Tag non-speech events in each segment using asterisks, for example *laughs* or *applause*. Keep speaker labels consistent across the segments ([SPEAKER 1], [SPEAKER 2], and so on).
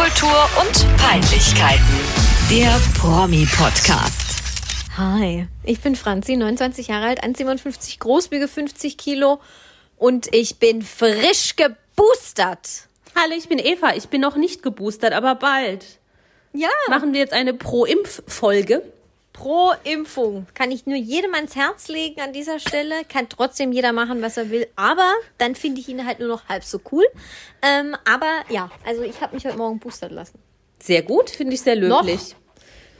[SPEAKER 1] Popkultur und Peinlichkeiten. Der Promi-Podcast.
[SPEAKER 2] Hi, ich bin Franzi, 29 Jahre alt, 1,57 groß, wiege 50 Kilo und ich bin frisch geboostert.
[SPEAKER 3] Hallo, ich bin Eva. Ich bin noch nicht geboostert, aber bald.
[SPEAKER 2] Ja,
[SPEAKER 3] Machen wir jetzt eine Pro-Impf-Folge.
[SPEAKER 2] Pro Impfung. Kann ich nur jedem ans Herz legen an dieser Stelle. Kann trotzdem jeder machen, was er will. Aber dann finde ich ihn halt nur noch halb so cool. Ähm, aber ja, also ich habe mich heute Morgen boostern lassen.
[SPEAKER 3] Sehr gut, finde ich sehr löblich.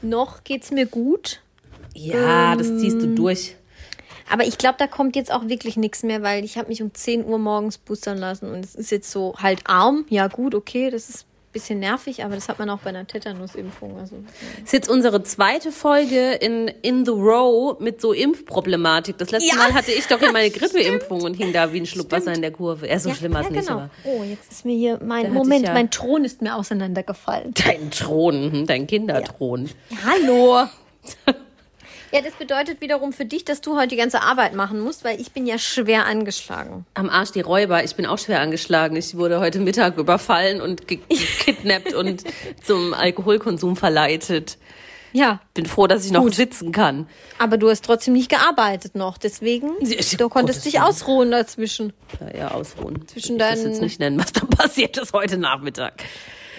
[SPEAKER 2] Noch geht's mir gut.
[SPEAKER 3] Ja, das ziehst du durch.
[SPEAKER 2] Aber ich glaube, da kommt jetzt auch wirklich nichts mehr, weil ich habe mich um 10 Uhr morgens boostern lassen und es ist jetzt so halt arm. Ja gut, okay, das ist bisschen nervig, aber das hat man auch bei einer Tetanusimpfung. Also
[SPEAKER 3] Das ist jetzt unsere zweite Folge in In the Row mit so Impfproblematik. Das letzte
[SPEAKER 2] Ja.
[SPEAKER 3] Mal hatte ich doch hier meine *laughs* Grippeimpfung und hing da wie ein Schluck Wasser in der Kurve. Ja, so
[SPEAKER 2] ja,
[SPEAKER 3] schlimm war es
[SPEAKER 2] ja,
[SPEAKER 3] nicht,
[SPEAKER 2] genau.
[SPEAKER 3] aber.
[SPEAKER 2] Oh, jetzt ist mir hier mein Moment,
[SPEAKER 3] ja-
[SPEAKER 2] mein Thron ist mir auseinandergefallen.
[SPEAKER 3] Dein Thron, hm, dein Kinderthron.
[SPEAKER 2] Hallo. *laughs* Ja, das bedeutet wiederum für dich, dass du heute die ganze Arbeit machen musst, weil ich bin ja schwer angeschlagen.
[SPEAKER 3] Am Arsch die Räuber. Ich bin auch schwer angeschlagen. Ich wurde heute Mittag überfallen und ge *laughs* gekidnappt und zum Alkoholkonsum verleitet.
[SPEAKER 2] Ja,
[SPEAKER 3] Bin froh, dass ich noch
[SPEAKER 2] Gut.
[SPEAKER 3] sitzen kann.
[SPEAKER 2] aber du hast trotzdem nicht gearbeitet noch, deswegen
[SPEAKER 3] Ja,
[SPEAKER 2] du konntest
[SPEAKER 3] Gottes
[SPEAKER 2] dich ausruhen dazwischen.
[SPEAKER 3] Ja, ja, ausruhen.
[SPEAKER 2] Zwischen
[SPEAKER 3] ich das
[SPEAKER 2] deinen-
[SPEAKER 3] jetzt nicht nennen, was da *laughs* passiert ist heute Nachmittag.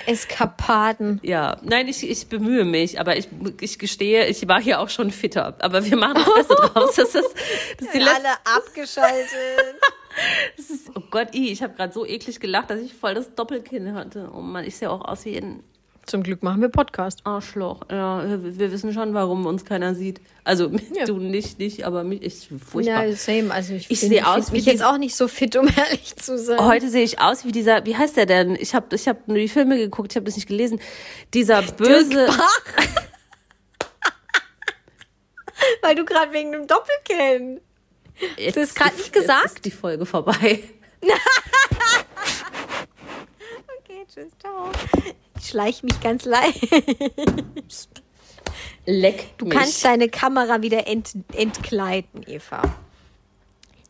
[SPEAKER 2] Eskapaden.
[SPEAKER 3] Ja, nein, ich, ich bemühe mich, aber ich, ich gestehe, ich war hier auch schon fitter. Aber wir machen das Beste draus. Das ist, das ist die letzte,
[SPEAKER 2] Alle abgeschaltet. *laughs*
[SPEAKER 3] das ist, oh Gott, i, ich habe gerade so eklig gelacht, dass ich voll das Doppelkinn hatte. Oh Mann, ich sehe auch aus wie ein
[SPEAKER 2] Zum Glück machen wir Podcast.
[SPEAKER 3] Arschloch. Ja, wir wissen schon, warum uns keiner sieht. Also *laughs*
[SPEAKER 2] Ja.
[SPEAKER 3] du nicht, nicht, aber mich, ich furchtbar.
[SPEAKER 2] Ja, same. Also ich,
[SPEAKER 3] Ich
[SPEAKER 2] bin-
[SPEAKER 3] sehe aus wie
[SPEAKER 2] mich jetzt auch nicht so fit, um *laughs* ehrlich zu sein.
[SPEAKER 3] Heute sehe ich aus wie dieser, wie heißt der denn? Ich habe ich hab nur die Filme geguckt, ich habe das nicht gelesen. Dieser böse. *laughs*
[SPEAKER 2] Weil du gerade wegen dem Doppelkinn.
[SPEAKER 3] Jetzt
[SPEAKER 2] das grad
[SPEAKER 3] die-
[SPEAKER 2] nicht gesagt?
[SPEAKER 3] Ist die Folge vorbei.
[SPEAKER 2] Tschüss, ciao. Ich schleich mich ganz leicht.
[SPEAKER 3] Leck
[SPEAKER 2] Du kannst deine Kamera wieder ent entkleiden, Eva.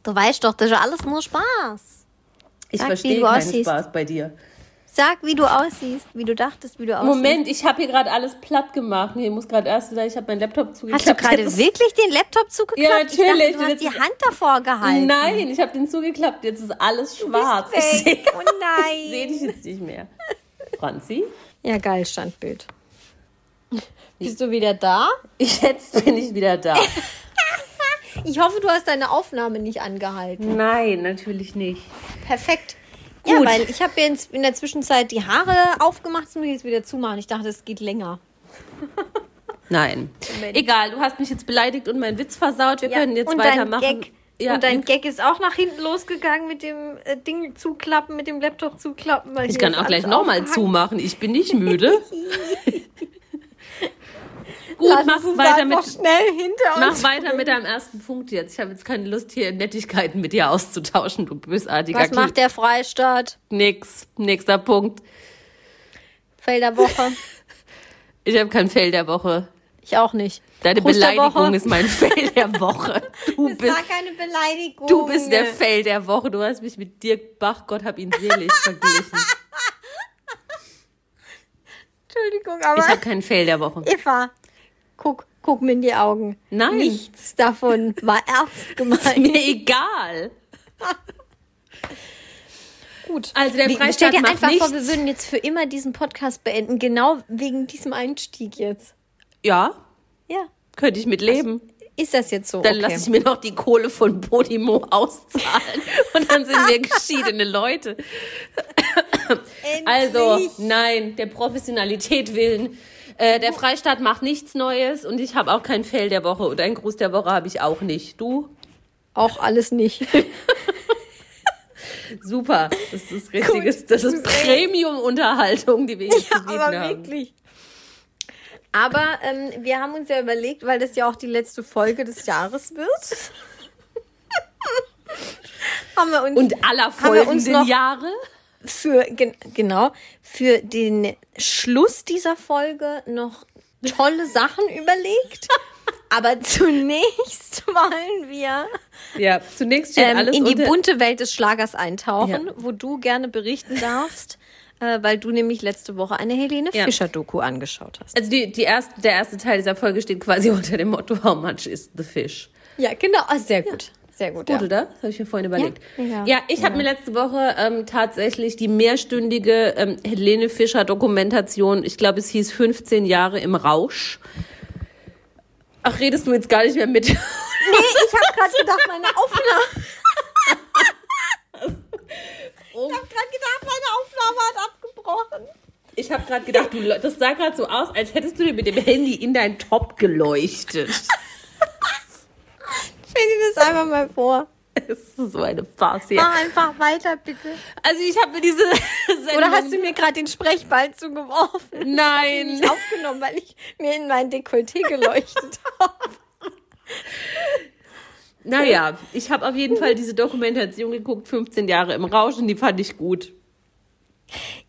[SPEAKER 2] Du weißt doch, das ist ja alles nur Spaß.
[SPEAKER 3] Ich
[SPEAKER 2] Sag,
[SPEAKER 3] verstehe keinen. Spaß bei dir.
[SPEAKER 2] Sag, wie du aussiehst, wie du dachtest, wie du aussiehst.
[SPEAKER 3] Moment, ich habe hier gerade alles platt gemacht. Nee, ich muss gerade erst wieder, ich habe meinen Laptop zugeklappt.
[SPEAKER 2] Hast du gerade wirklich den Laptop zugeklappt?
[SPEAKER 3] Ja,
[SPEAKER 2] Ich dachte,
[SPEAKER 3] natürlich.
[SPEAKER 2] du hast die Hand davor gehalten.
[SPEAKER 3] Nein, ich habe den zugeklappt. Jetzt ist alles schwarz.
[SPEAKER 2] weg.
[SPEAKER 3] Ich sehe
[SPEAKER 2] Oh nein. *laughs*
[SPEAKER 3] ich seh dich jetzt nicht mehr. Franzi?
[SPEAKER 2] Ja, geil, Standbild. Bist du wieder da?
[SPEAKER 3] Jetzt bin ich wieder da. *laughs*
[SPEAKER 2] Ich hoffe, du hast deine Aufnahme nicht angehalten.
[SPEAKER 3] Nein, natürlich nicht.
[SPEAKER 2] Perfekt. Ja,
[SPEAKER 3] Gut.
[SPEAKER 2] weil ich habe jetzt in der Zwischenzeit die Haare aufgemacht und jetzt wieder zumachen. Ich dachte, es geht länger. *laughs*
[SPEAKER 3] Nein.
[SPEAKER 2] Moment.
[SPEAKER 3] Egal, du hast mich jetzt beleidigt und meinen Witz versaut. Wir können jetzt
[SPEAKER 2] und
[SPEAKER 3] weitermachen.
[SPEAKER 2] Dein Gag,
[SPEAKER 3] Ja,
[SPEAKER 2] und dein Gag ist auch nach hinten losgegangen mit dem äh, Ding zuklappen, mit dem Laptop zuklappen.
[SPEAKER 3] Ich kann auch gleich nochmal zumachen. Ich bin nicht müde. *laughs* *laughs* Gut,
[SPEAKER 2] Lass
[SPEAKER 3] mach weiter mit,
[SPEAKER 2] schnell hinter
[SPEAKER 3] mach
[SPEAKER 2] uns.
[SPEAKER 3] weiter mit deinem ersten Punkt jetzt. Ich habe jetzt keine Lust, hier Nettigkeiten mit dir auszutauschen, du bösartiger
[SPEAKER 2] Was macht der Freistaat?
[SPEAKER 3] Nix. Nächster Punkt.
[SPEAKER 2] Felderwoche? *laughs*
[SPEAKER 3] Ich habe kein Fell der Woche.
[SPEAKER 2] Ich auch nicht.
[SPEAKER 3] Deine
[SPEAKER 2] der
[SPEAKER 3] Beleidigung
[SPEAKER 2] Woche?
[SPEAKER 3] ist mein Fell der Woche. *laughs* Du
[SPEAKER 2] Das
[SPEAKER 3] bist,
[SPEAKER 2] war keine Beleidigung.
[SPEAKER 3] du bist der Fell der Woche. Du hast mich mit Dirk Bach, Gott hab ihn selig, verglichen. *laughs*
[SPEAKER 2] Entschuldigung, aber
[SPEAKER 3] Ich habe kein Fell der Woche.
[SPEAKER 2] Eva, guck, guck mir in die Augen.
[SPEAKER 3] Nein.
[SPEAKER 2] Nichts davon war ernst *laughs*
[SPEAKER 3] Ist
[SPEAKER 2] gemeint.
[SPEAKER 3] mir egal. *laughs*
[SPEAKER 2] Gut.
[SPEAKER 3] Also der Freistaat
[SPEAKER 2] Stell dir einfach
[SPEAKER 3] nichts.
[SPEAKER 2] vor, wir würden jetzt für immer diesen Podcast beenden, genau wegen diesem Einstieg jetzt.
[SPEAKER 3] Ja,
[SPEAKER 2] Ja.
[SPEAKER 3] könnte ich mit leben.
[SPEAKER 2] Ist das jetzt so?
[SPEAKER 3] Dann
[SPEAKER 2] okay.
[SPEAKER 3] lasse ich mir noch die Kohle von Podimo auszahlen *laughs* und dann sind wir geschiedene Leute. Also, nein, der Professionalität willen. Äh, der Freistaat macht nichts Neues und ich habe auch kein Fell der Woche und ein Gruß der Woche habe ich auch nicht. Du?
[SPEAKER 2] Auch alles nicht. *laughs*
[SPEAKER 3] Super. Das ist richtiges, das ist Premium-Unterhaltung, die wir zu bieten
[SPEAKER 2] Aber
[SPEAKER 3] haben.
[SPEAKER 2] wirklich. Aber ähm, wir haben uns ja überlegt, weil das ja auch die letzte Folge des Jahres wird. *laughs* haben wir uns
[SPEAKER 3] Und aller folgenden
[SPEAKER 2] noch-
[SPEAKER 3] Jahre?
[SPEAKER 2] Für gen genau für den Schluss dieser Folge noch tolle Sachen *laughs* überlegt. Aber zunächst *laughs* wollen wir
[SPEAKER 3] Ja, zunächst
[SPEAKER 2] ähm, in die bunte Welt des Schlagers eintauchen,
[SPEAKER 3] Ja.
[SPEAKER 2] wo du gerne berichten darfst, äh, weil du nämlich letzte Woche eine Helene
[SPEAKER 3] Ja.
[SPEAKER 2] Fischer-Doku angeschaut hast.
[SPEAKER 3] Also die, die erste, der erste Teil dieser Folge steht quasi *laughs* unter dem Motto How much is the fish?
[SPEAKER 2] Ja, genau. Ah, sehr gut. Sehr gut.
[SPEAKER 3] Gut,
[SPEAKER 2] ja.
[SPEAKER 3] oder? Das habe ich mir vorhin überlegt.
[SPEAKER 2] Ja.
[SPEAKER 3] Ja, ich habe mir letzte Woche ähm, tatsächlich die mehrstündige ähm, Helene Fischer Dokumentation, ich glaube, es hieß 15 Jahre im Rausch. Ach, redest du jetzt gar nicht mehr mit?
[SPEAKER 2] Nee, ich habe gerade gedacht, meine Aufnahme. *laughs* Ich habe gerade gedacht, meine Aufnahme hat abgebrochen.
[SPEAKER 3] Ich habe gerade gedacht, du, das sah gerade so aus, als hättest du dir mit dem Handy in deinen Top geleuchtet. *laughs*
[SPEAKER 2] Stell dir das einfach mal vor. *laughs*
[SPEAKER 3] Das ist so eine Farce hier.
[SPEAKER 2] Mach einfach weiter, bitte.
[SPEAKER 3] Also ich habe mir diese *laughs* Sendung...
[SPEAKER 2] Oder hast du mir gerade den Sprechball zugeworfen? *laughs*
[SPEAKER 3] Nein.
[SPEAKER 2] Nicht aufgenommen, weil ich mir in mein Dekolleté geleuchtet habe.
[SPEAKER 3] Naja, ich habe auf jeden Fall diese Dokumentation geguckt, 15 Jahre im Rausch, und die fand ich gut.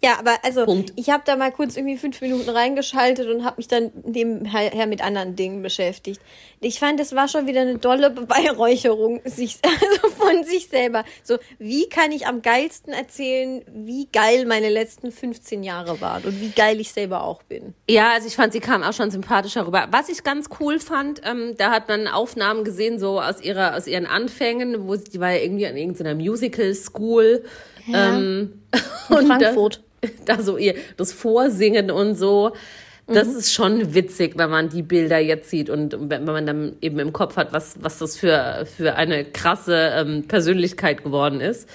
[SPEAKER 2] Ja, aber also
[SPEAKER 3] Punkt.
[SPEAKER 2] ich habe da mal kurz irgendwie fünf Minuten reingeschaltet und habe mich dann nebenher mit anderen Dingen beschäftigt. Ich fand, das war schon wieder eine dolle Beweihräucherung sich, *laughs* also von sich selber. So, wie kann ich am geilsten erzählen, wie geil meine letzten 15 Jahre waren und wie geil ich selber auch bin.
[SPEAKER 3] Ja, also ich fand, sie kam auch schon sympathischer rüber. Was ich ganz cool fand, ähm, da hat man Aufnahmen gesehen, so aus ihrer, aus ihren Anfängen, wo sie, die war ja irgendwie an irgendeiner Musical School. Ähm, und
[SPEAKER 2] Frankfurt.
[SPEAKER 3] Da, *laughs* da so ihr, das Vorsingen und so. Das ist schon witzig, wenn man die Bilder jetzt sieht und wenn man dann eben im Kopf hat, was, was das für, für eine krasse ähm, Persönlichkeit geworden ist.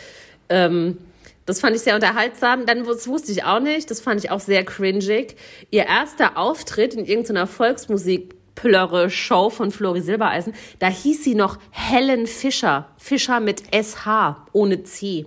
[SPEAKER 3] Ähm, das fand ich sehr unterhaltsam. Dann, das wusste ich auch nicht, das fand ich auch sehr cringig. Ihr erster Auftritt in irgendeiner Volksmusik-Plörre-Show von Flori Silbereisen, da hieß sie noch Helen Fischer. Fischer mit SH, ohne C.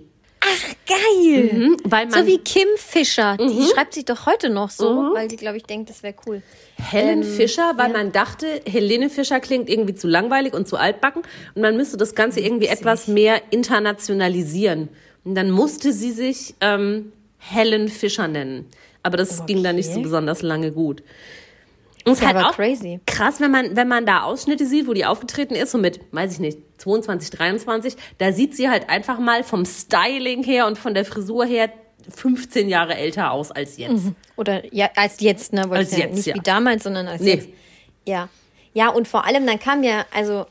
[SPEAKER 2] Geil!
[SPEAKER 3] Weil man
[SPEAKER 2] So wie Kim Fischer. Die schreibt sich doch heute noch so, weil die, glaube ich, denkt, das wäre cool.
[SPEAKER 3] Helen Fischer, weil man dachte, Helene Fischer klingt irgendwie zu langweilig und zu altbacken und man müsste das Ganze irgendwie etwas mehr internationalisieren. Und dann musste sie sich ähm, Helen Fischer nennen. Aber das ging dann nicht so besonders lange gut. Und es ist halt auch
[SPEAKER 2] crazy.
[SPEAKER 3] krass, wenn man, wenn man da Ausschnitte sieht, wo die aufgetreten ist, so mit, weiß ich nicht, 22, 23, da sieht sie halt einfach mal vom Styling her und von der Frisur her 15 Jahre älter aus als jetzt.
[SPEAKER 2] Oder ja, als jetzt, ne?
[SPEAKER 3] Als
[SPEAKER 2] ja
[SPEAKER 3] jetzt,
[SPEAKER 2] nicht
[SPEAKER 3] ja.
[SPEAKER 2] wie damals, sondern als
[SPEAKER 3] Nee.
[SPEAKER 2] jetzt. Ja. Ja, und vor allem, dann kam ja, also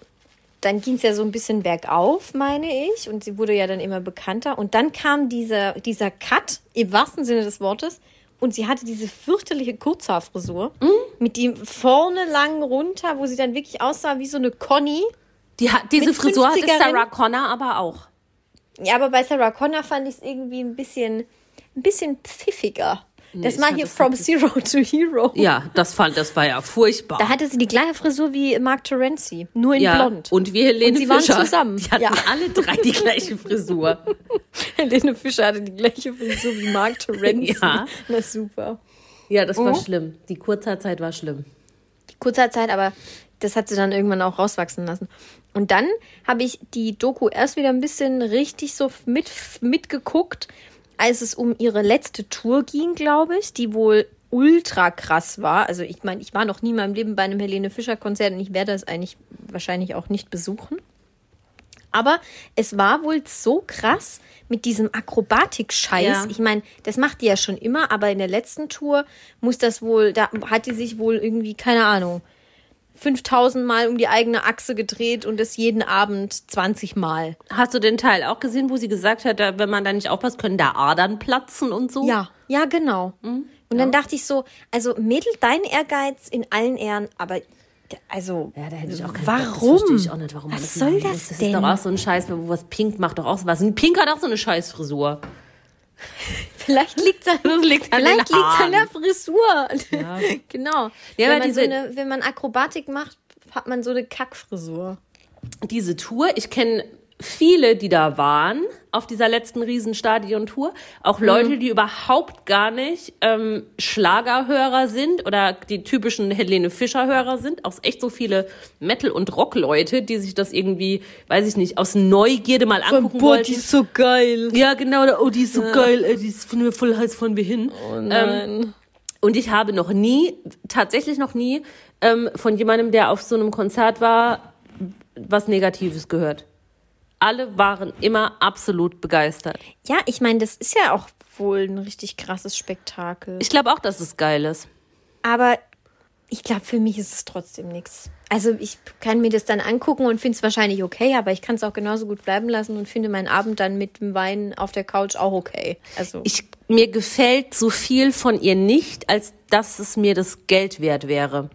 [SPEAKER 2] dann ging es ja so ein bisschen bergauf, meine ich. Und sie wurde ja dann immer bekannter. Und dann kam dieser, dieser Cut, im wahrsten Sinne des Wortes. Und sie hatte diese fürchterliche Kurzhaarfrisur
[SPEAKER 3] Mhm.
[SPEAKER 2] mit dem vorne lang runter, wo sie dann wirklich aussah wie so eine Conny.
[SPEAKER 3] Die hat, diese Frisur hatte
[SPEAKER 2] 50erin?
[SPEAKER 3] Sarah Connor aber auch.
[SPEAKER 2] Ja, aber bei Sarah Connor fand ich es irgendwie ein bisschen, ein bisschen pfiffiger. Das
[SPEAKER 3] ich
[SPEAKER 2] war hier
[SPEAKER 3] das
[SPEAKER 2] From Zero to Hero.
[SPEAKER 3] Ja, das fand, das war ja furchtbar.
[SPEAKER 2] Da hatte sie die gleiche Frisur wie Mark Terenzi, nur in
[SPEAKER 3] ja,
[SPEAKER 2] blond.
[SPEAKER 3] und wie Helene
[SPEAKER 2] Und sie waren
[SPEAKER 3] Fischer.
[SPEAKER 2] zusammen.
[SPEAKER 3] Die hatten
[SPEAKER 2] Ja.
[SPEAKER 3] alle drei die gleiche Frisur. *laughs*
[SPEAKER 2] Helene Fischer hatte die gleiche Frisur wie Mark Terenzi.
[SPEAKER 3] Ja.
[SPEAKER 2] Na super.
[SPEAKER 3] Ja, das war
[SPEAKER 2] Mhm.
[SPEAKER 3] schlimm. Die Kurzzeit war schlimm.
[SPEAKER 2] Kurzer Zeit, aber das hat sie dann irgendwann auch rauswachsen lassen. Und dann habe ich die Doku erst wieder ein bisschen richtig so mit, mitgeguckt, als es um ihre letzte Tour ging, glaube ich, die wohl ultra krass war. Also ich meine, ich war noch nie in meinem Leben bei einem Helene Fischer Konzert und ich werde das eigentlich wahrscheinlich auch nicht besuchen. Aber es war wohl so krass mit diesem Akrobatik-Scheiß.
[SPEAKER 3] Ja.
[SPEAKER 2] Ich meine, das macht die ja schon immer, aber in der letzten Tour muss das wohl, da hat die sich wohl irgendwie, keine Ahnung, 5000 Mal um die eigene Achse gedreht und das jeden Abend 20 Mal.
[SPEAKER 3] Hast du den Teil auch gesehen, wo sie gesagt hat, wenn man da nicht aufpasst, können da Adern platzen und so?
[SPEAKER 2] Ja, ja, genau. Und dann dachte ich so, also Mädel, dein Ehrgeiz in allen Ehren, aber also,
[SPEAKER 3] Ja, da hätte ich auch keinen
[SPEAKER 2] warum?
[SPEAKER 3] Das ich auch nicht, warum
[SPEAKER 2] Was
[SPEAKER 3] das
[SPEAKER 2] soll das
[SPEAKER 3] muss. Das
[SPEAKER 2] denn?
[SPEAKER 3] ist doch auch so ein Scheiß, wo was Pink macht doch auch so was. Und Pink hat auch so eine Scheißfrisur.
[SPEAKER 2] Vielleicht liegt es an,
[SPEAKER 3] liegt an den
[SPEAKER 2] vielleicht liegt's an der. Frisur. *laughs* genau.
[SPEAKER 3] Ja,
[SPEAKER 2] wenn, man so eine, wenn man Akrobatik macht, hat man so eine Kackfrisur.
[SPEAKER 3] diese Tour. Ich kenne viele, die da waren auf dieser letzten Riesenstadion-Tour. Auch Leute, die überhaupt gar nicht ähm, Schlagerhörer sind oder die typischen Helene Fischer-Hörer sind. Auch echt so viele Metal- und Rock-Leute, die sich das irgendwie, weiß ich nicht, aus Neugierde mal angucken wollten.
[SPEAKER 2] so geil.
[SPEAKER 3] Ja, genau. oder, Oh, die ist so geil. ey, Die ist von mir voll heiß von wir hin.
[SPEAKER 2] Oh nein.
[SPEAKER 3] Und ich habe noch nie, tatsächlich noch nie, ähm, von jemandem, der auf so einem Konzert war, was Negatives gehört. Alle waren immer absolut begeistert.
[SPEAKER 2] Ja, ich meine, das ist ja auch wohl ein richtig krasses Spektakel.
[SPEAKER 3] Ich glaube auch, dass es geil ist.
[SPEAKER 2] Aber ich glaube, für mich ist es trotzdem nichts. Also ich kann mir das dann angucken und finde es wahrscheinlich okay, aber ich kann es auch genauso gut bleiben lassen und finde meinen Abend dann mit dem Wein auf der Couch auch okay. Also
[SPEAKER 3] Ich, mir gefällt so viel von ihr nicht, als dass es mir das Geld wert wäre.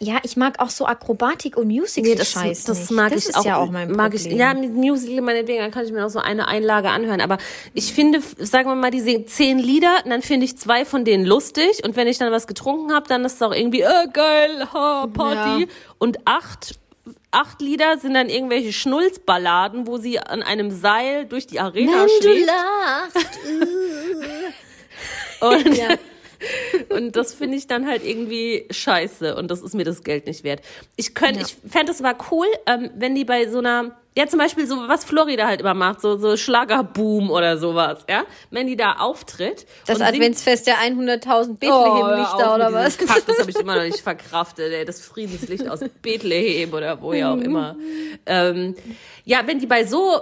[SPEAKER 2] Ja, ich mag auch so Akrobatik und Musical Scheiß
[SPEAKER 3] das
[SPEAKER 2] nicht.
[SPEAKER 3] mag
[SPEAKER 2] das
[SPEAKER 3] ich
[SPEAKER 2] ist
[SPEAKER 3] auch.
[SPEAKER 2] ja auch mein
[SPEAKER 3] mag
[SPEAKER 2] Problem.
[SPEAKER 3] ich, ja, mit Musical meinetwegen, dann kann ich mir noch so eine Einlage anhören. Aber ich finde, sagen wir mal, die singen zehn Lieder, dann finde ich zwei von denen lustig. Und wenn ich dann was getrunken habe, dann ist es auch irgendwie, äh, geil, ha, Party.
[SPEAKER 2] Ja.
[SPEAKER 3] Und acht, acht Lieder sind dann irgendwelche Schnulzballaden, wo sie an einem Seil durch die Arena
[SPEAKER 2] Wenn du
[SPEAKER 3] schwebt.
[SPEAKER 2] lachst. *laughs*
[SPEAKER 3] Und,
[SPEAKER 2] Ja.
[SPEAKER 3] Und das finde ich dann halt irgendwie scheiße und das ist mir das Geld nicht wert. Ich könnte,
[SPEAKER 2] Ja.
[SPEAKER 3] ich fände es aber cool, ähm, wenn die bei so einer, ja zum Beispiel so, was Florida halt immer macht, so, so Schlagerboom oder sowas, ja, wenn die da auftritt.
[SPEAKER 2] Das Adventsfest der 100.000
[SPEAKER 3] Oh, hör
[SPEAKER 2] Bethlehem-Lichter
[SPEAKER 3] auf
[SPEAKER 2] oder was?
[SPEAKER 3] Kack, das habe ich immer noch nicht verkraftet, ey, das Friedenslicht aus *laughs* Bethlehem oder wo ja auch immer. Ähm, ja, wenn die bei so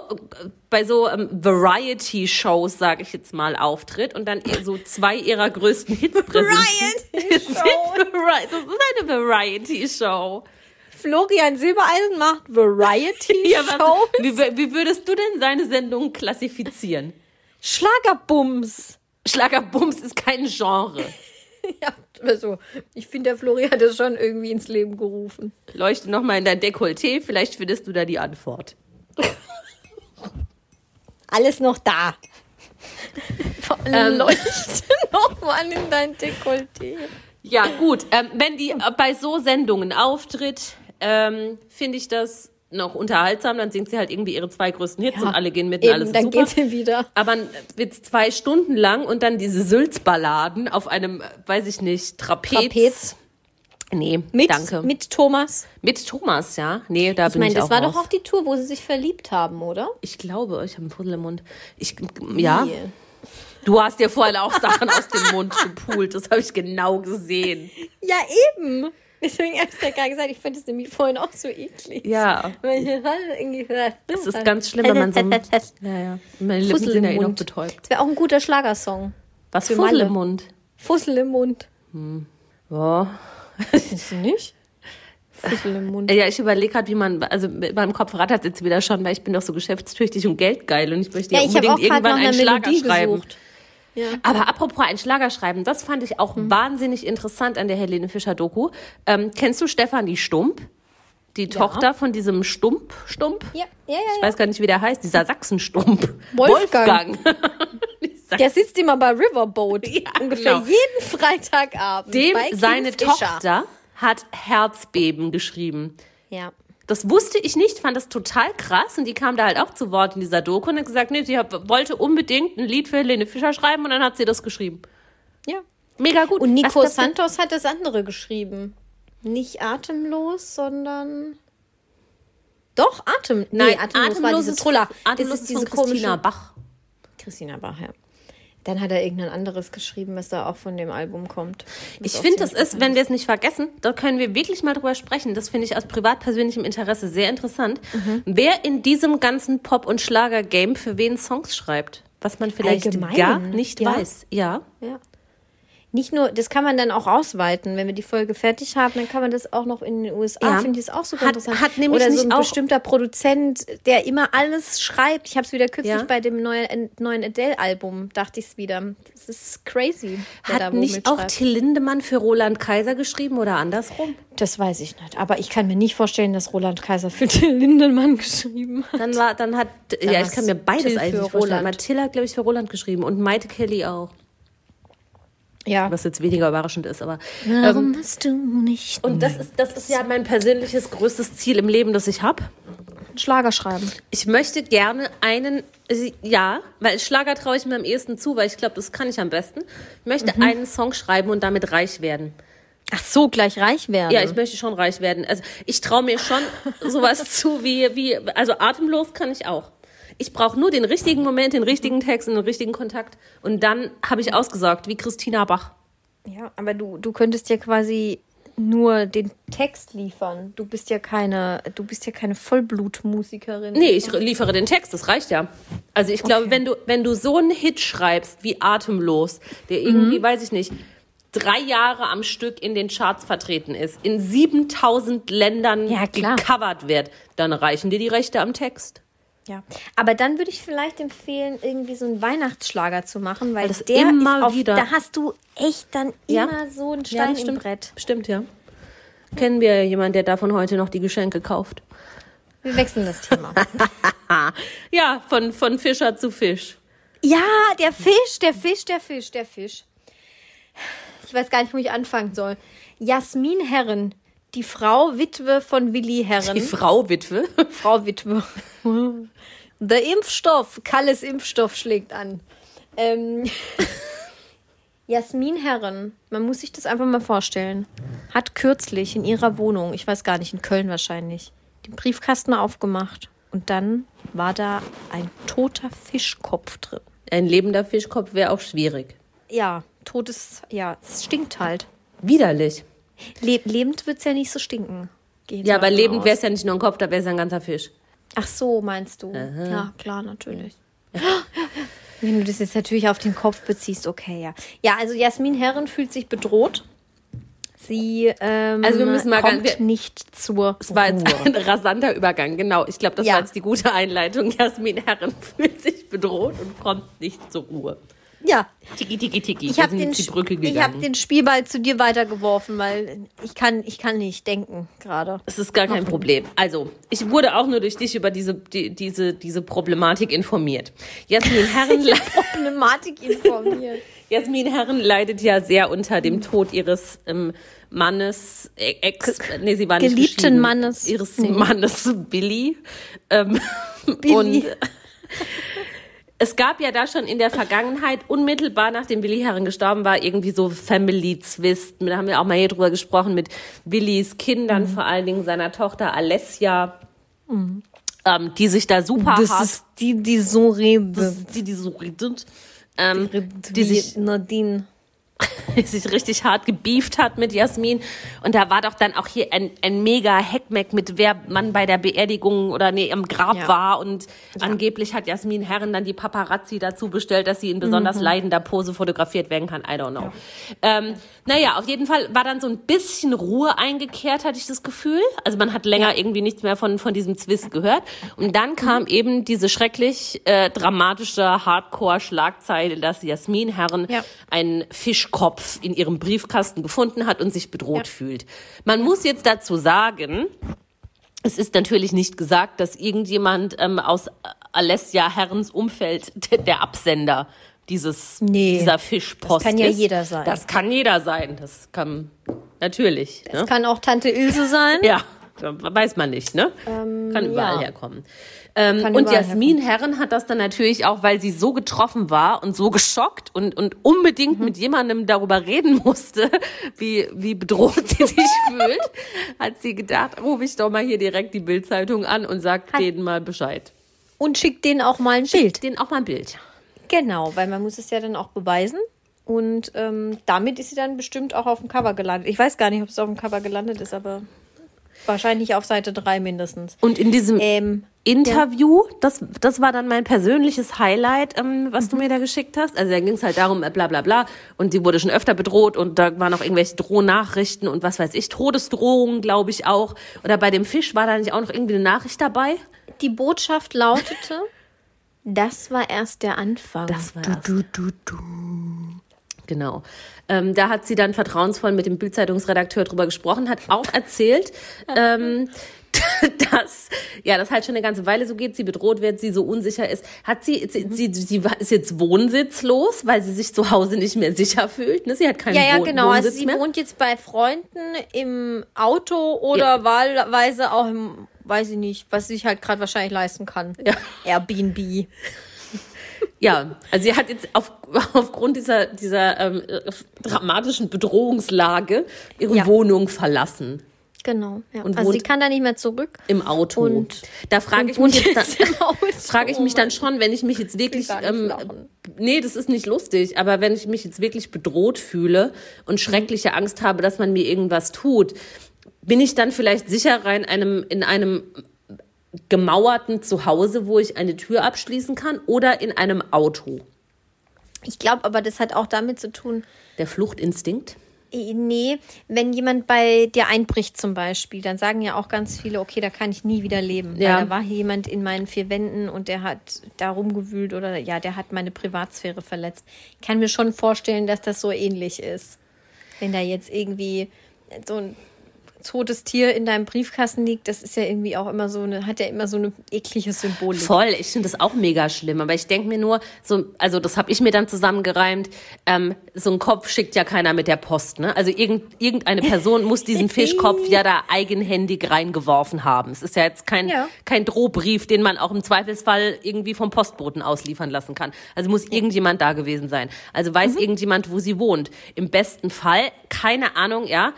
[SPEAKER 3] bei so ähm, Variety-Shows, sage ich jetzt mal, auftritt und dann so zwei ihrer größten Hits *laughs* präsentiert. *laughs* Das ist eine Variety-Show.
[SPEAKER 2] Florian Silbereisen macht Variety *laughs*
[SPEAKER 3] Ja,
[SPEAKER 2] Show.
[SPEAKER 3] wie, wie würdest du denn seine Sendung klassifizieren?
[SPEAKER 2] Schlagerbums.
[SPEAKER 3] Schlagerbums ist kein Genre. *laughs*
[SPEAKER 2] Ja, also ich finde, der Florian hat das schon irgendwie ins Leben gerufen.
[SPEAKER 3] Leuchte noch mal in dein Dekolleté, vielleicht findest du da die Antwort. *laughs*
[SPEAKER 2] Alles noch da.
[SPEAKER 3] Ähm.
[SPEAKER 2] Leuchte noch mal in dein Dekolleté.
[SPEAKER 3] Ja, gut. Ähm, wenn die bei so Sendungen auftritt, ähm, finde ich das noch unterhaltsam. Dann singt sie halt irgendwie ihre zwei größten Hits und alle gehen mit und alles
[SPEAKER 2] dann
[SPEAKER 3] super.
[SPEAKER 2] geht sie wieder.
[SPEAKER 3] Aber wird's zwei Stunden lang und dann diese Sülzballaden auf einem, weiß ich nicht, Trapez.
[SPEAKER 2] Trapez.
[SPEAKER 3] Nee,
[SPEAKER 2] Mit,
[SPEAKER 3] danke. Mit,
[SPEAKER 2] mit Thomas.
[SPEAKER 3] Thomas, ja. Nee, da
[SPEAKER 2] Ich
[SPEAKER 3] bin
[SPEAKER 2] meine,
[SPEAKER 3] ich
[SPEAKER 2] das
[SPEAKER 3] auch
[SPEAKER 2] war
[SPEAKER 3] raus.
[SPEAKER 2] doch auch die Tour, wo sie sich verliebt haben, oder?
[SPEAKER 3] Ich glaube, ich habe einen Puzzle im Mund. Ich, ja.
[SPEAKER 2] Wie?
[SPEAKER 3] Du hast dir vorhin auch Sachen aus dem Mund gepult. Das habe ich genau gesehen.
[SPEAKER 2] Ja, eben. Deswegen habe ich ja gerade gesagt, ich fand es nämlich vorhin auch so eklig.
[SPEAKER 3] Ja.
[SPEAKER 2] Es
[SPEAKER 3] Es ist ganz schlimm, wenn man so. *laughs* Ja, ja. Meine Lippen
[SPEAKER 2] Fussel
[SPEAKER 3] sind ja eh noch betäubt.
[SPEAKER 2] Das wäre auch ein guter Schlagersong.
[SPEAKER 3] Was
[SPEAKER 2] Für
[SPEAKER 3] Fussel im Mund?
[SPEAKER 2] Fussel im Mund.
[SPEAKER 3] Ja.
[SPEAKER 2] Findest du nicht? *laughs* Fussel im Mund.
[SPEAKER 3] Ja, ich überlege gerade, wie man, also mit meinem Kopf rattert jetzt wieder schon, weil ich bin doch so geschäftstüchtig und geldgeil und ich möchte ja,
[SPEAKER 2] Ja, ich
[SPEAKER 3] unbedingt irgendwann einen Schlager
[SPEAKER 2] Melodie
[SPEAKER 3] schreiben.
[SPEAKER 2] gesucht. Ja.
[SPEAKER 3] Aber apropos ein Schlager schreiben, das fand ich auch
[SPEAKER 2] Mhm.
[SPEAKER 3] wahnsinnig interessant an der Helene Fischer Doku. Ähm, kennst du Stefanie Stump? Die Tochter von diesem Stump, Stump?
[SPEAKER 2] Ja, ja, ja.
[SPEAKER 3] Ich weiß gar nicht, wie der heißt, dieser Sachsenstump. *laughs*
[SPEAKER 2] Wolfgang. *laughs*
[SPEAKER 3] Sag-
[SPEAKER 2] Der sitzt immer bei Riverboat. *laughs*
[SPEAKER 3] Ja,
[SPEAKER 2] ungefähr
[SPEAKER 3] genau.
[SPEAKER 2] jeden Freitagabend.
[SPEAKER 3] Dem seine
[SPEAKER 2] Fischer.
[SPEAKER 3] Tochter hat Herzbeben geschrieben.
[SPEAKER 2] Ja.
[SPEAKER 3] Das wusste ich nicht, fand das total krass und die kam da halt auch zu Wort in dieser Doku und hat gesagt, nee, sie hat, wollte unbedingt ein Lied für Helene Fischer schreiben und dann hat sie das geschrieben.
[SPEAKER 2] ja.
[SPEAKER 3] Mega gut.
[SPEAKER 2] Und Nico
[SPEAKER 3] das-
[SPEAKER 2] Santos hat das andere geschrieben. Nicht atemlos, sondern. Doch, Atem.
[SPEAKER 3] Nein,
[SPEAKER 2] nee, atemlos, war diese
[SPEAKER 3] ist-
[SPEAKER 2] Truller.
[SPEAKER 3] Atemlos
[SPEAKER 2] das
[SPEAKER 3] ist
[SPEAKER 2] ist diese
[SPEAKER 3] von Christina
[SPEAKER 2] komische.
[SPEAKER 3] Bach.
[SPEAKER 2] Christina Bach, ja. Dann hat er irgendein anderes geschrieben, was da auch von dem Album kommt.
[SPEAKER 3] Ich finde, das ist, wenn wir es nicht vergessen, da können wir wirklich mal drüber sprechen. Das finde ich aus privat-persönlichem Interesse sehr interessant.
[SPEAKER 2] Mhm.
[SPEAKER 3] Wer in diesem ganzen Pop- und Schlager-Game für wen Songs schreibt, was man vielleicht
[SPEAKER 2] Allgemein,
[SPEAKER 3] gar nicht
[SPEAKER 2] ja.
[SPEAKER 3] weiß. Ja.
[SPEAKER 2] Ja. Nicht nur, das kann man dann auch ausweiten. Wenn wir die Folge fertig haben, dann kann man das auch noch in den USA,
[SPEAKER 3] Ja.
[SPEAKER 2] finde ich es auch super
[SPEAKER 3] Hat-
[SPEAKER 2] interessant.
[SPEAKER 3] hat nämlich
[SPEAKER 2] Oder so
[SPEAKER 3] nicht
[SPEAKER 2] ein bestimmter Produzent, der immer alles schreibt. Ich habe es wieder kürzlich
[SPEAKER 3] Ja.
[SPEAKER 2] bei dem neuen, neuen Adele-Album, dachte ich es wieder. Das ist crazy.
[SPEAKER 3] Hat nicht auch. Till Lindemann für Roland Kaiser geschrieben oder andersrum?
[SPEAKER 2] Das weiß ich nicht. Aber ich kann mir nicht vorstellen, dass Roland Kaiser für *laughs* Till Lindemann geschrieben hat.
[SPEAKER 3] Dann war, dann hat, ja, ich kann mir beides eigentlich vorstellen.
[SPEAKER 2] Roland.
[SPEAKER 3] Matilda hat, glaube ich, für Roland geschrieben und Maite Kelly auch.
[SPEAKER 2] Ja.
[SPEAKER 3] Was jetzt weniger überraschend ist, aber.
[SPEAKER 2] Warum
[SPEAKER 3] Ähm,
[SPEAKER 2] hast du nicht
[SPEAKER 3] und das ist, das ist ja mein persönliches größtes Ziel im Leben, das ich habe.
[SPEAKER 2] Schlager schreiben?
[SPEAKER 3] Ich möchte gerne einen, ja, weil Schlager traue ich mir am ehesten zu, weil ich glaube, das kann ich am besten. Ich möchte
[SPEAKER 2] Mhm.
[SPEAKER 3] einen Song schreiben und damit reich werden.
[SPEAKER 2] Ach so, gleich reich werden.
[SPEAKER 3] Ja, ich möchte schon reich werden. Also ich traue mir schon sowas *laughs* zu wie, wie, also atemlos kann ich auch. Ich brauche nur den richtigen Moment, den richtigen Text und den richtigen Kontakt. Und dann habe ich ausgesorgt, wie Christina Bach.
[SPEAKER 2] Ja, aber du, du könntest ja quasi nur den Text liefern. Du bist ja keine, du bist ja keine Vollblutmusikerin.
[SPEAKER 3] Nee, ich liefere den Text, das reicht ja. Also ich glaube,
[SPEAKER 2] Okay.
[SPEAKER 3] wenn du, wenn du so einen Hit schreibst wie Atemlos, der irgendwie, weiß ich nicht, drei Jahre am Stück in den Charts vertreten ist, in 7000 Ländern
[SPEAKER 2] Ja,
[SPEAKER 3] gecovert wird, dann reichen dir die Rechte am Text.
[SPEAKER 2] Ja, aber dann würde ich vielleicht empfehlen, irgendwie so einen Weihnachtsschlager zu machen, weil
[SPEAKER 3] das
[SPEAKER 2] der
[SPEAKER 3] immer
[SPEAKER 2] auf,
[SPEAKER 3] wieder-
[SPEAKER 2] da hast du echt dann
[SPEAKER 3] Ja.
[SPEAKER 2] immer so einen
[SPEAKER 3] Ja,
[SPEAKER 2] Stein
[SPEAKER 3] das
[SPEAKER 2] im
[SPEAKER 3] stimmt.
[SPEAKER 2] Brett.
[SPEAKER 3] Stimmt, ja. Kennen wir jemanden, der davon heute noch die Geschenke kauft?
[SPEAKER 2] Wir wechseln das Thema. *laughs*
[SPEAKER 3] Ja, von, von Fischer zu Fisch.
[SPEAKER 2] ja, der Fisch, der Fisch, der Fisch, der Fisch. Ich weiß gar nicht, wo ich anfangen soll. Jasmin Herren, die Frau Witwe von Willi Herren.
[SPEAKER 3] Die Frau Witwe. *laughs*
[SPEAKER 2] Frau Witwe. Der Impfstoff, Kalles Impfstoff schlägt an. Ähm, *laughs* Jasmin Herren, man muss sich das einfach mal vorstellen, hat kürzlich in ihrer Wohnung, ich weiß gar nicht, in Köln wahrscheinlich, den Briefkasten aufgemacht und dann war da ein toter Fischkopf drin.
[SPEAKER 3] Ein lebender Fischkopf wäre auch schwierig.
[SPEAKER 2] Ja, totes, ja, es stinkt halt.
[SPEAKER 3] Widerlich.
[SPEAKER 2] Le lebend wird es ja nicht so stinken.
[SPEAKER 3] Ja, aber lebend wäre es ja nicht nur ein Kopf, da wäre es ein ganzer Fisch.
[SPEAKER 2] Ach so, meinst du? Ja, klar, natürlich. *laughs* Wenn du das jetzt natürlich auf den Kopf beziehst, okay, ja. Ja, also Jasmin Herren fühlt sich bedroht. Sie ähm,
[SPEAKER 3] Also wir müssen mal
[SPEAKER 2] kommt
[SPEAKER 3] ganz- wir-
[SPEAKER 2] nicht zur
[SPEAKER 3] Es war jetzt ein rasanter Übergang, genau. Ich glaube, das
[SPEAKER 2] Ja.
[SPEAKER 3] war jetzt die gute Einleitung. Jasmin Herren *laughs* fühlt sich bedroht und kommt nicht zur Ruhe.
[SPEAKER 2] Ja,
[SPEAKER 3] Tiki, tiki, tiki.
[SPEAKER 2] ich habe den, ich hab den Spielball zu dir weitergeworfen, weil ich kann, ich kann nicht denken gerade.
[SPEAKER 3] Es ist gar kein Problem. Also, ich wurde auch nur durch dich über diese, die, diese, diese Problematik informiert. Jasmin *laughs* Herren, le- *laughs*
[SPEAKER 2] Problematik informiert.
[SPEAKER 3] Jasmin Herren leidet ja sehr unter dem Tod ihres ähm, Mannes, äh, Ex, nee, sie war
[SPEAKER 2] Geliebten. Mannes.
[SPEAKER 3] Ihres
[SPEAKER 2] Nee.
[SPEAKER 3] Mannes Billy. Ähm,
[SPEAKER 2] Billy.
[SPEAKER 3] Und *laughs* es gab ja da schon in der Vergangenheit, unmittelbar nachdem Billy Herren gestorben war, irgendwie so Family Zwist. Da haben wir auch mal hier drüber gesprochen mit Billys Kindern,
[SPEAKER 2] Mhm.
[SPEAKER 3] vor allen Dingen seiner Tochter Alessia, ähm, die sich da super
[SPEAKER 2] Das
[SPEAKER 3] hart,
[SPEAKER 2] ist die, die so redet.
[SPEAKER 3] die, die so redet, ähm,
[SPEAKER 2] Die,
[SPEAKER 3] die sich
[SPEAKER 2] Nadine. *laughs*
[SPEAKER 3] sich richtig hart gebieft hat mit Jasmin. Und da war doch dann auch hier ein, ein mega Heckmeck mit, wer man bei der Beerdigung oder nee, am Grab
[SPEAKER 2] Ja.
[SPEAKER 3] war. Und angeblich hat Jasmin Herren dann die Paparazzi dazu bestellt, dass sie in besonders
[SPEAKER 2] Mhm.
[SPEAKER 3] leidender Pose fotografiert werden kann. I don't know. Ähm, naja, auf jeden Fall war dann so ein bisschen Ruhe eingekehrt, hatte ich das Gefühl. Also man hat länger irgendwie nichts mehr von, von diesem Zwist gehört. Und dann kam
[SPEAKER 2] Mhm.
[SPEAKER 3] eben diese schrecklich äh, dramatische Hardcore-Schlagzeile, dass Jasmin Herren
[SPEAKER 2] Ja.
[SPEAKER 3] einen Fischkopf in ihrem Briefkasten gefunden hat und sich bedroht fühlt. Man muss jetzt dazu sagen, es ist natürlich nicht gesagt, dass irgendjemand ähm, aus Alessia Herrens Umfeld *laughs* der, der Absender dieses
[SPEAKER 2] Nee,
[SPEAKER 3] dieser Fischpost
[SPEAKER 2] das kann ja
[SPEAKER 3] ist.
[SPEAKER 2] jeder sein.
[SPEAKER 3] Das kann jeder sein. Das kann natürlich.
[SPEAKER 2] Das
[SPEAKER 3] ne?
[SPEAKER 2] kann auch Tante Ilse sein.
[SPEAKER 3] Ja, weiß man nicht, ne? kann überall
[SPEAKER 2] ja.
[SPEAKER 3] herkommen. Ähm,
[SPEAKER 2] Kann
[SPEAKER 3] und
[SPEAKER 2] überall
[SPEAKER 3] Jasmin Herren hat das dann natürlich auch, weil sie so getroffen war und so geschockt und, und
[SPEAKER 2] Mhm.
[SPEAKER 3] unbedingt mit jemandem darüber reden musste, *laughs* wie, wie bedroht sie sich *laughs* fühlt, hat sie gedacht, rufe ich doch mal hier direkt die Bildzeitung an und sag
[SPEAKER 2] Hat-
[SPEAKER 3] denen mal Bescheid.
[SPEAKER 2] Und schickt denen auch mal ein Bild.
[SPEAKER 3] Denen auch mal ein Bild.
[SPEAKER 2] Genau, weil man muss es ja dann auch beweisen. Und ähm, damit ist sie dann bestimmt auch auf dem Cover gelandet. Ich weiß gar nicht, ob es auf dem Cover gelandet ist, aber wahrscheinlich auf Seite 3 mindestens.
[SPEAKER 3] Und in diesem
[SPEAKER 2] Ähm,
[SPEAKER 3] Interview, das, das war dann mein persönliches Highlight, ähm, was du mir da geschickt hast. Also da ging es halt darum, äh, bla bla bla. Und sie wurde schon öfter bedroht und da waren auch irgendwelche Drohnachrichten und was weiß ich, Todesdrohungen, glaube ich auch. Oder bei dem Fisch war da nicht auch noch irgendwie eine Nachricht dabei?
[SPEAKER 2] die Botschaft lautete, das war erst der Anfang.
[SPEAKER 3] Das war
[SPEAKER 2] du,
[SPEAKER 3] erst-
[SPEAKER 2] du, du, du.
[SPEAKER 3] Genau. Ähm, da hat sie dann vertrauensvoll mit dem Bildzeitungsredakteur drüber gesprochen, hat auch erzählt, ähm, *laughs* dass ja das halt schon eine ganze Weile so geht, sie bedroht wird, sie so unsicher ist. Hat sie, sie, sie, sie ist jetzt wohnsitzlos, weil sie sich zu Hause nicht mehr sicher fühlt. Ne? Sie hat keinen
[SPEAKER 2] Ja, ja,
[SPEAKER 3] Wohn
[SPEAKER 2] genau. Also
[SPEAKER 3] Wohnsitz
[SPEAKER 2] sie
[SPEAKER 3] mehr.
[SPEAKER 2] wohnt jetzt bei Freunden im Auto oder wahlweise auch im, weiß ich nicht, was sie sich halt gerade wahrscheinlich leisten kann.
[SPEAKER 3] Ja.
[SPEAKER 2] Airbnb.
[SPEAKER 3] Ja, also sie hat jetzt auf, *laughs* aufgrund dieser, dieser ähm, dramatischen Bedrohungslage ihre
[SPEAKER 2] Ja.
[SPEAKER 3] Wohnung verlassen.
[SPEAKER 2] Genau. Ja.
[SPEAKER 3] Und
[SPEAKER 2] also sie kann da nicht mehr zurück.
[SPEAKER 3] Im Auto.
[SPEAKER 2] Und-
[SPEAKER 3] da frage ich mich jetzt dann, *laughs* frage ich mich dann schon, wenn ich mich jetzt wirklich, ähm,
[SPEAKER 2] lachen.
[SPEAKER 3] nee, das ist nicht lustig, aber wenn ich mich jetzt wirklich bedroht fühle und schreckliche Angst habe, dass man mir irgendwas tut, bin ich dann vielleicht sicherer in einem, in einem gemauerten Zuhause, wo ich eine Tür abschließen kann oder in einem Auto?
[SPEAKER 2] Ich glaube aber, das hat auch damit zu tun,
[SPEAKER 3] Der Fluchtinstinkt?
[SPEAKER 2] nee, wenn jemand bei dir einbricht zum Beispiel, dann sagen ja auch ganz viele, okay, da kann ich nie wieder leben.
[SPEAKER 3] Ja.
[SPEAKER 2] Weil da war jemand in meinen vier Wänden und der hat da rumgewühlt oder ja, der hat meine Privatsphäre verletzt. Ich kann mir schon vorstellen, dass das so ähnlich ist. Wenn da jetzt irgendwie so ein totes Tier in deinem Briefkasten liegt, das ist ja irgendwie auch immer so eine, hat ja immer so eine eklige Symbolik.
[SPEAKER 3] Voll, ich finde das auch mega schlimm. Aber ich denke mir nur, so, also das habe ich mir dann zusammengereimt, ähm, so ein Kopf schickt ja keiner mit der Post. Ne? Also irgend, irgendeine Person muss diesen *laughs* Fischkopf ja da eigenhändig reingeworfen haben. Es ist ja jetzt kein,
[SPEAKER 2] Ja.
[SPEAKER 3] kein Drohbrief, den man auch im Zweifelsfall irgendwie vom Postboten ausliefern lassen kann. Also muss irgendjemand da gewesen sein. Also weiß irgendjemand, wo sie wohnt. Im besten Fall, keine Ahnung, ja,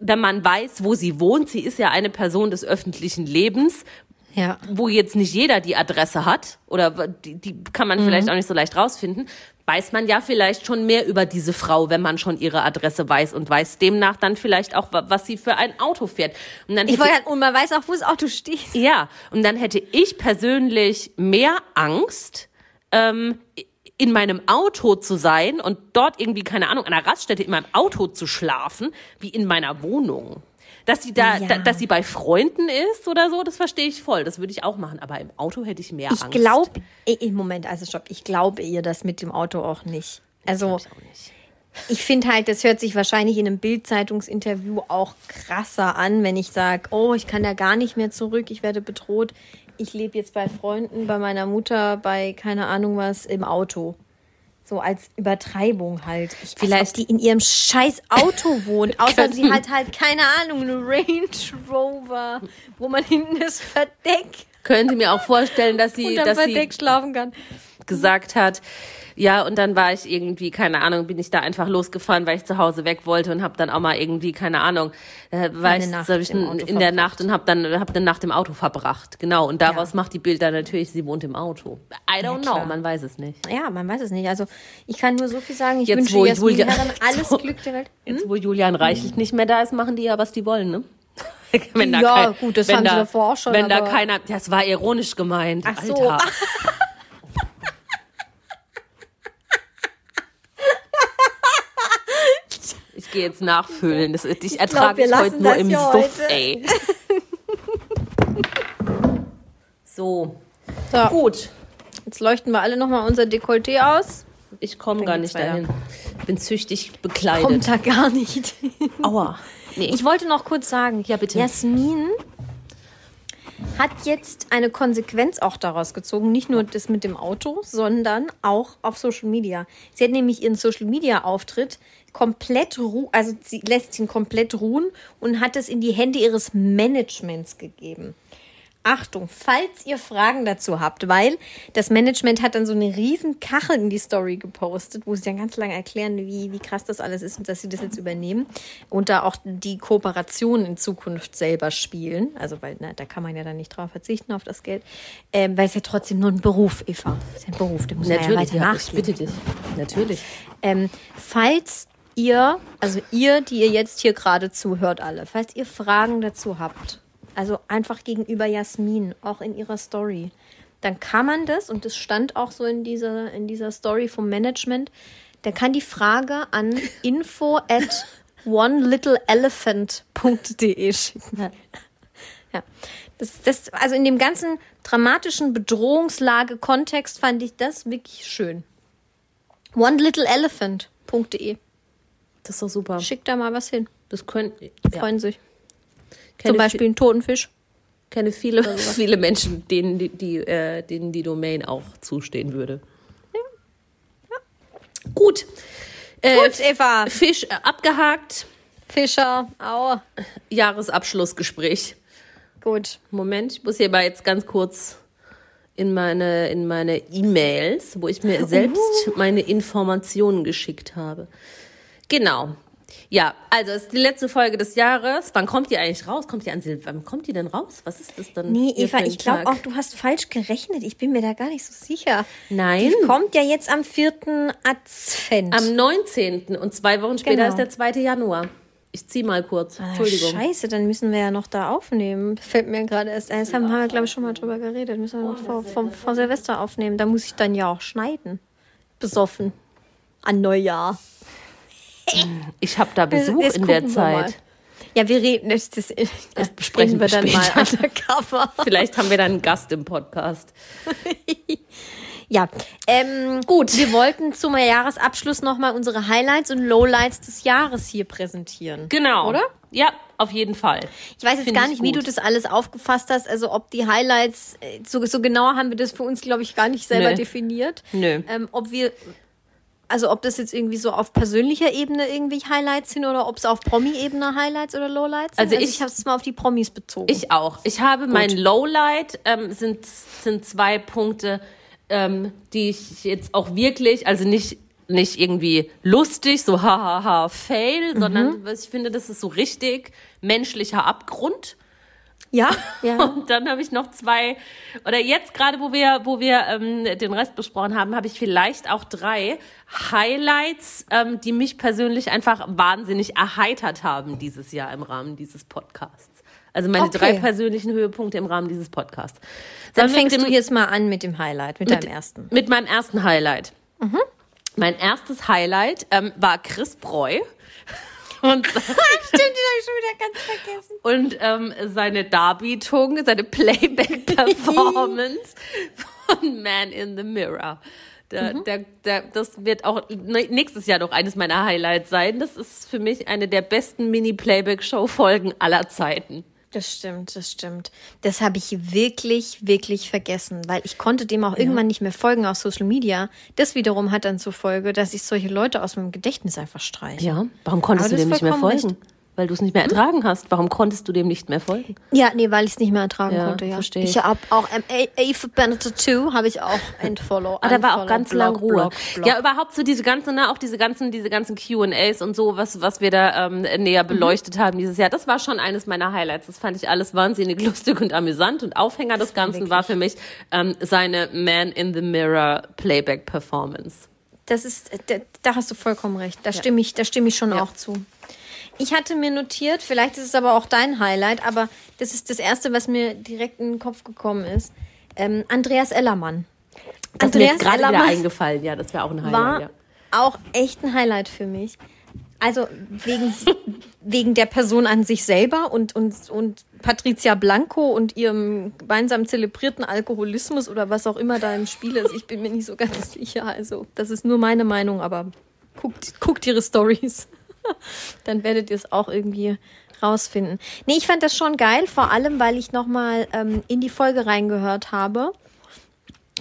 [SPEAKER 3] wenn man weiß, wo sie wohnt, sie ist ja eine Person des öffentlichen Lebens,
[SPEAKER 2] Ja.
[SPEAKER 3] wo jetzt nicht jeder die Adresse hat oder die, die kann man vielleicht auch nicht so leicht rausfinden, weiß man ja vielleicht schon mehr über diese Frau, wenn man schon ihre Adresse weiß und weiß demnach dann vielleicht auch, wa- was sie für ein Auto fährt. Und dann
[SPEAKER 2] Ich wollte, und man weiß auch, wo das Auto steht.
[SPEAKER 3] ja, und dann hätte ich persönlich mehr Angst, ähm, in meinem Auto zu sein und dort irgendwie, keine Ahnung, an einer Raststätte in meinem Auto zu schlafen, wie in meiner Wohnung. Dass sie da,
[SPEAKER 2] Ja.
[SPEAKER 3] da dass sie bei Freunden ist oder so, das verstehe ich voll. Das würde ich auch machen. Aber im Auto hätte ich mehr
[SPEAKER 2] Ich
[SPEAKER 3] Angst.
[SPEAKER 2] glaube, im Moment, also stopp, ich glaube ihr das mit dem Auto auch nicht. Also
[SPEAKER 3] Ich auch nicht.
[SPEAKER 2] ich finde halt, das hört sich wahrscheinlich in einem Bild-Zeitungsinterview auch krasser an, wenn ich sage, oh, ich kann da gar nicht mehr zurück, ich werde bedroht. Ich lebe jetzt bei Freunden, bei meiner Mutter, bei keine Ahnung was im Auto. So als Übertreibung halt. Ich Vielleicht weiß, die in ihrem scheiß Auto *laughs* wohnt, außer sie hat halt keine Ahnung, eine Range Rover, wo man *laughs* hinten das Verdeck
[SPEAKER 3] Könnte mir auch vorstellen, dass sie, dass
[SPEAKER 2] Verdeck
[SPEAKER 3] sie
[SPEAKER 2] schlafen kann.
[SPEAKER 3] Gesagt hat, ja, und dann war ich irgendwie, keine Ahnung, bin ich da einfach losgefahren, weil ich zu Hause weg wollte und habe dann auch mal irgendwie, keine Ahnung, äh, war ich
[SPEAKER 2] Nacht
[SPEAKER 3] ich in, in der. Nacht und habe dann hab eine Nacht im Auto verbracht. Genau, und daraus
[SPEAKER 2] Ja.
[SPEAKER 3] macht die Bild dann natürlich, sie wohnt im Auto. I don't
[SPEAKER 2] klar.
[SPEAKER 3] know, man weiß es nicht.
[SPEAKER 2] Ja, man weiß es nicht. Also ich kann nur so viel sagen. Ich
[SPEAKER 3] Jetzt,
[SPEAKER 2] wünsche
[SPEAKER 3] wo
[SPEAKER 2] Jasmin
[SPEAKER 3] Julia-
[SPEAKER 2] Herren *laughs* alles
[SPEAKER 3] So.
[SPEAKER 2] Glück der Welt.
[SPEAKER 3] Jetzt, wo Julian Reichelt nicht mehr da ist, machen die ja, was die wollen, ne? *laughs* wenn
[SPEAKER 2] Ja, gut, das
[SPEAKER 3] wenn
[SPEAKER 2] haben sie
[SPEAKER 3] da,
[SPEAKER 2] davor auch schon,
[SPEAKER 3] Wenn da keiner, das war ironisch gemeint.
[SPEAKER 2] Ach so.
[SPEAKER 3] Alter. *laughs* Ich gehe jetzt nachfüllen. Das, ich ertrage ich
[SPEAKER 2] lassen
[SPEAKER 3] heute nur im Suff, ey. *laughs* So,
[SPEAKER 2] So,
[SPEAKER 3] gut.
[SPEAKER 2] jetzt leuchten wir alle nochmal unser Dekolleté aus.
[SPEAKER 3] Ich komme gar nicht dahin. Ich bin züchtig bekleidet.
[SPEAKER 2] Kommt da gar nicht.
[SPEAKER 3] Aua. Nee.
[SPEAKER 2] Ich wollte noch kurz sagen,
[SPEAKER 3] Ja, bitte.
[SPEAKER 2] Jasmin hat jetzt eine Konsequenz auch daraus gezogen, nicht nur das mit dem Auto, sondern auch auf Social Media. Sie hat nämlich ihren Social Media Auftritt komplett ru also sie lässt ihn komplett ruhen und hat es in die Hände ihres Managements gegeben. Achtung, falls ihr Fragen dazu habt, weil das Management hat dann so eine riesen Kachel in die Story gepostet, wo sie dann ganz lange erklären, wie, wie krass das alles ist und dass sie das jetzt übernehmen und da auch die Kooperation in Zukunft selber spielen. Also, weil na, da kann man ja dann nicht drauf verzichten, auf das Geld. Ähm, weil es ja trotzdem nur ein Beruf, Eva. Es ist ja ein Beruf, der muss man ja
[SPEAKER 3] Natürlich,
[SPEAKER 2] weiter
[SPEAKER 3] ja, ich bitte dich. Natürlich.
[SPEAKER 2] Ähm, falls ihr, also ihr, die ihr jetzt hier gerade zuhört, alle, falls ihr Fragen dazu habt, also einfach gegenüber Jasmin, auch in ihrer Story, dann kann man das, und das stand auch so in dieser, in dieser Story vom Management, dann kann die Frage an *laughs* info at onelittleelephant.de schicken. Ja. Das, das, also in dem ganzen dramatischen Bedrohungslage-Kontext fand ich das wirklich schön. onelittleelephant.de.
[SPEAKER 3] Das ist doch super.
[SPEAKER 2] Schickt da mal was hin.
[SPEAKER 3] Das können, ja.
[SPEAKER 2] Freuen sich.
[SPEAKER 3] Kenne
[SPEAKER 2] Zum Beispiel einen toten Fisch.
[SPEAKER 3] kenne viele, *laughs* viele Menschen, denen die, die, äh, denen die Domain auch zustehen würde. Gut. Äh,
[SPEAKER 2] Gut, Eva.
[SPEAKER 3] Fisch äh, abgehakt.
[SPEAKER 2] Fischer. Au.
[SPEAKER 3] Jahresabschlussgespräch.
[SPEAKER 2] Gut.
[SPEAKER 3] Moment, ich muss hier mal jetzt ganz kurz in meine in meine E-Mails, wo ich mir selbst meine Informationen geschickt habe. Genau. Ja, also es ist die letzte Folge des Jahres. Wann kommt die eigentlich raus? Kommt die an Sil Wann kommt die denn raus? Was ist das dann?
[SPEAKER 2] Nee, Eva, ich glaube auch, du hast falsch gerechnet. Ich bin mir da gar nicht so sicher.
[SPEAKER 3] Nein.
[SPEAKER 2] Die kommt ja jetzt am 4. Advent.
[SPEAKER 3] Am 19. und zwei Wochen später
[SPEAKER 2] Genau.
[SPEAKER 3] ist der 2. Januar. Ich zieh mal kurz.
[SPEAKER 2] Ah,
[SPEAKER 3] Entschuldigung.
[SPEAKER 2] Scheiße, dann müssen wir ja noch da aufnehmen. Fällt mir gerade erst ein. Das haben, wir, glaube ich, schon mal drüber geredet. Müssen wir noch vor, vor, vor Silvester aufnehmen. Da muss ich dann ja auch schneiden. Besoffen. An Neujahr. *laughs*
[SPEAKER 3] Ich habe da Besuch
[SPEAKER 2] Jetzt
[SPEAKER 3] in der. Zeit.
[SPEAKER 2] Ja, wir reden das, das, das
[SPEAKER 3] besprechen
[SPEAKER 2] wir dann mal undercover. *laughs*
[SPEAKER 3] Vielleicht haben wir dann einen Gast im Podcast. *laughs*
[SPEAKER 2] Ja, ähm, gut. Wir wollten zum Jahresabschluss nochmal unsere Highlights und Lowlights des Jahres hier präsentieren.
[SPEAKER 3] Genau.
[SPEAKER 2] Oder?
[SPEAKER 3] Ja, auf jeden Fall.
[SPEAKER 2] Ich weiß jetzt
[SPEAKER 3] Find
[SPEAKER 2] gar
[SPEAKER 3] ich
[SPEAKER 2] nicht, wie du das alles aufgefasst hast. Also ob die Highlights, äh, so, so genau haben wir das für uns, glaube ich, gar nicht selber
[SPEAKER 3] Nö.
[SPEAKER 2] definiert.
[SPEAKER 3] Nö.
[SPEAKER 2] Ähm, ob wir, also ob das jetzt irgendwie so auf persönlicher Ebene irgendwie Highlights sind oder ob es auf Promi-Ebene Highlights oder Lowlights sind.
[SPEAKER 3] Also ich-
[SPEAKER 2] ich habe es mal auf die Promis bezogen.
[SPEAKER 3] Ich auch. Ich habe mein Lowlight, ähm, sind, sind zwei Punkte, ähm, die ich jetzt auch wirklich, also nicht, nicht irgendwie lustig, so hahaha, fail,
[SPEAKER 2] Mhm.
[SPEAKER 3] sondern ich finde, das ist so richtig menschlicher Abgrund.
[SPEAKER 2] Ja, *laughs* ja.
[SPEAKER 3] Und dann habe ich noch zwei, oder jetzt gerade, wo wir, wo wir ähm, den Rest besprochen haben, habe ich vielleicht auch drei Highlights, ähm, die mich persönlich einfach wahnsinnig erheitert haben dieses Jahr im Rahmen dieses Podcasts. Also meine
[SPEAKER 2] Okay.
[SPEAKER 3] drei persönlichen Höhepunkte im Rahmen dieses Podcasts.
[SPEAKER 2] Dann
[SPEAKER 3] wir
[SPEAKER 2] fängst du jetzt mal an mit dem Highlight, mit,
[SPEAKER 3] mit,
[SPEAKER 2] deinem ersten.
[SPEAKER 3] Mit meinem ersten Highlight. Mein erstes Highlight ähm, war Chris Breu. Und, *laughs*
[SPEAKER 2] Stimmt, den habe ich schon wieder ganz vergessen.
[SPEAKER 3] und ähm, seine Darbietung, seine Playback-Performance von Man in the Mirror. Der,
[SPEAKER 2] Mhm.
[SPEAKER 3] der, der, das wird auch nächstes Jahr noch eines meiner Highlights sein. Das ist für mich eine der besten Mini-Playback-Show-Folgen aller Zeiten.
[SPEAKER 2] Das stimmt, das stimmt. Das habe ich wirklich, wirklich vergessen, weil ich konnte dem auch irgendwann nicht mehr folgen auf Social Media. Das wiederum hat dann zur Folge, dass ich solche Leute aus meinem Gedächtnis einfach streiche.
[SPEAKER 3] Ja, warum konntest
[SPEAKER 2] Aber
[SPEAKER 3] du dem nicht mehr folgen? Weil du es nicht mehr ertragen hast. Warum konntest du dem nicht mehr folgen?
[SPEAKER 2] Ja, nee, weil ich es nicht mehr ertragen
[SPEAKER 3] Ja,
[SPEAKER 2] konnte, ja.
[SPEAKER 3] verstehe
[SPEAKER 2] Ich habe auch ähm, A- Ava Benetton 2 habe ich auch entfollow.
[SPEAKER 3] Ah, da war auch ganz lang Ruhe.
[SPEAKER 2] block, block.
[SPEAKER 3] Ja, überhaupt so diese ganzen, ne, auch diese ganzen, diese ganzen Q&As und so, was, was wir da ähm, näher beleuchtet haben dieses Jahr. Das war schon eines meiner Highlights. Das fand ich alles wahnsinnig *laughs* lustig und amüsant. Und Aufhänger des Ganzen war für mich ähm, seine Man in the Mirror Playback Performance.
[SPEAKER 2] Das ist, da, da hast du vollkommen recht. Da stimme ich, da stimme ich schon auch zu. Ich hatte mir notiert, vielleicht ist es aber auch dein Highlight, aber das ist das erste, was mir direkt in den Kopf gekommen ist. Ähm, Andreas Ellermann.
[SPEAKER 3] Das ist mir
[SPEAKER 2] Andreas
[SPEAKER 3] gerade wieder eingefallen. Ja, das wäre auch ein Highlight.
[SPEAKER 2] war
[SPEAKER 3] ja.
[SPEAKER 2] auch echt ein Highlight für mich. Also wegen, *laughs* wegen der Person an sich selber und, und, und Patricia Blanco und ihrem gemeinsam zelebrierten Alkoholismus oder was auch immer da im Spiel ist. Ich bin mir nicht so ganz sicher. Also, das ist nur meine Meinung, aber guckt, guckt ihre Stories. *laughs* Dann werdet ihr es auch irgendwie rausfinden. Nee, ich fand das schon geil, vor allem, weil ich nochmal ähm, in die Folge reingehört habe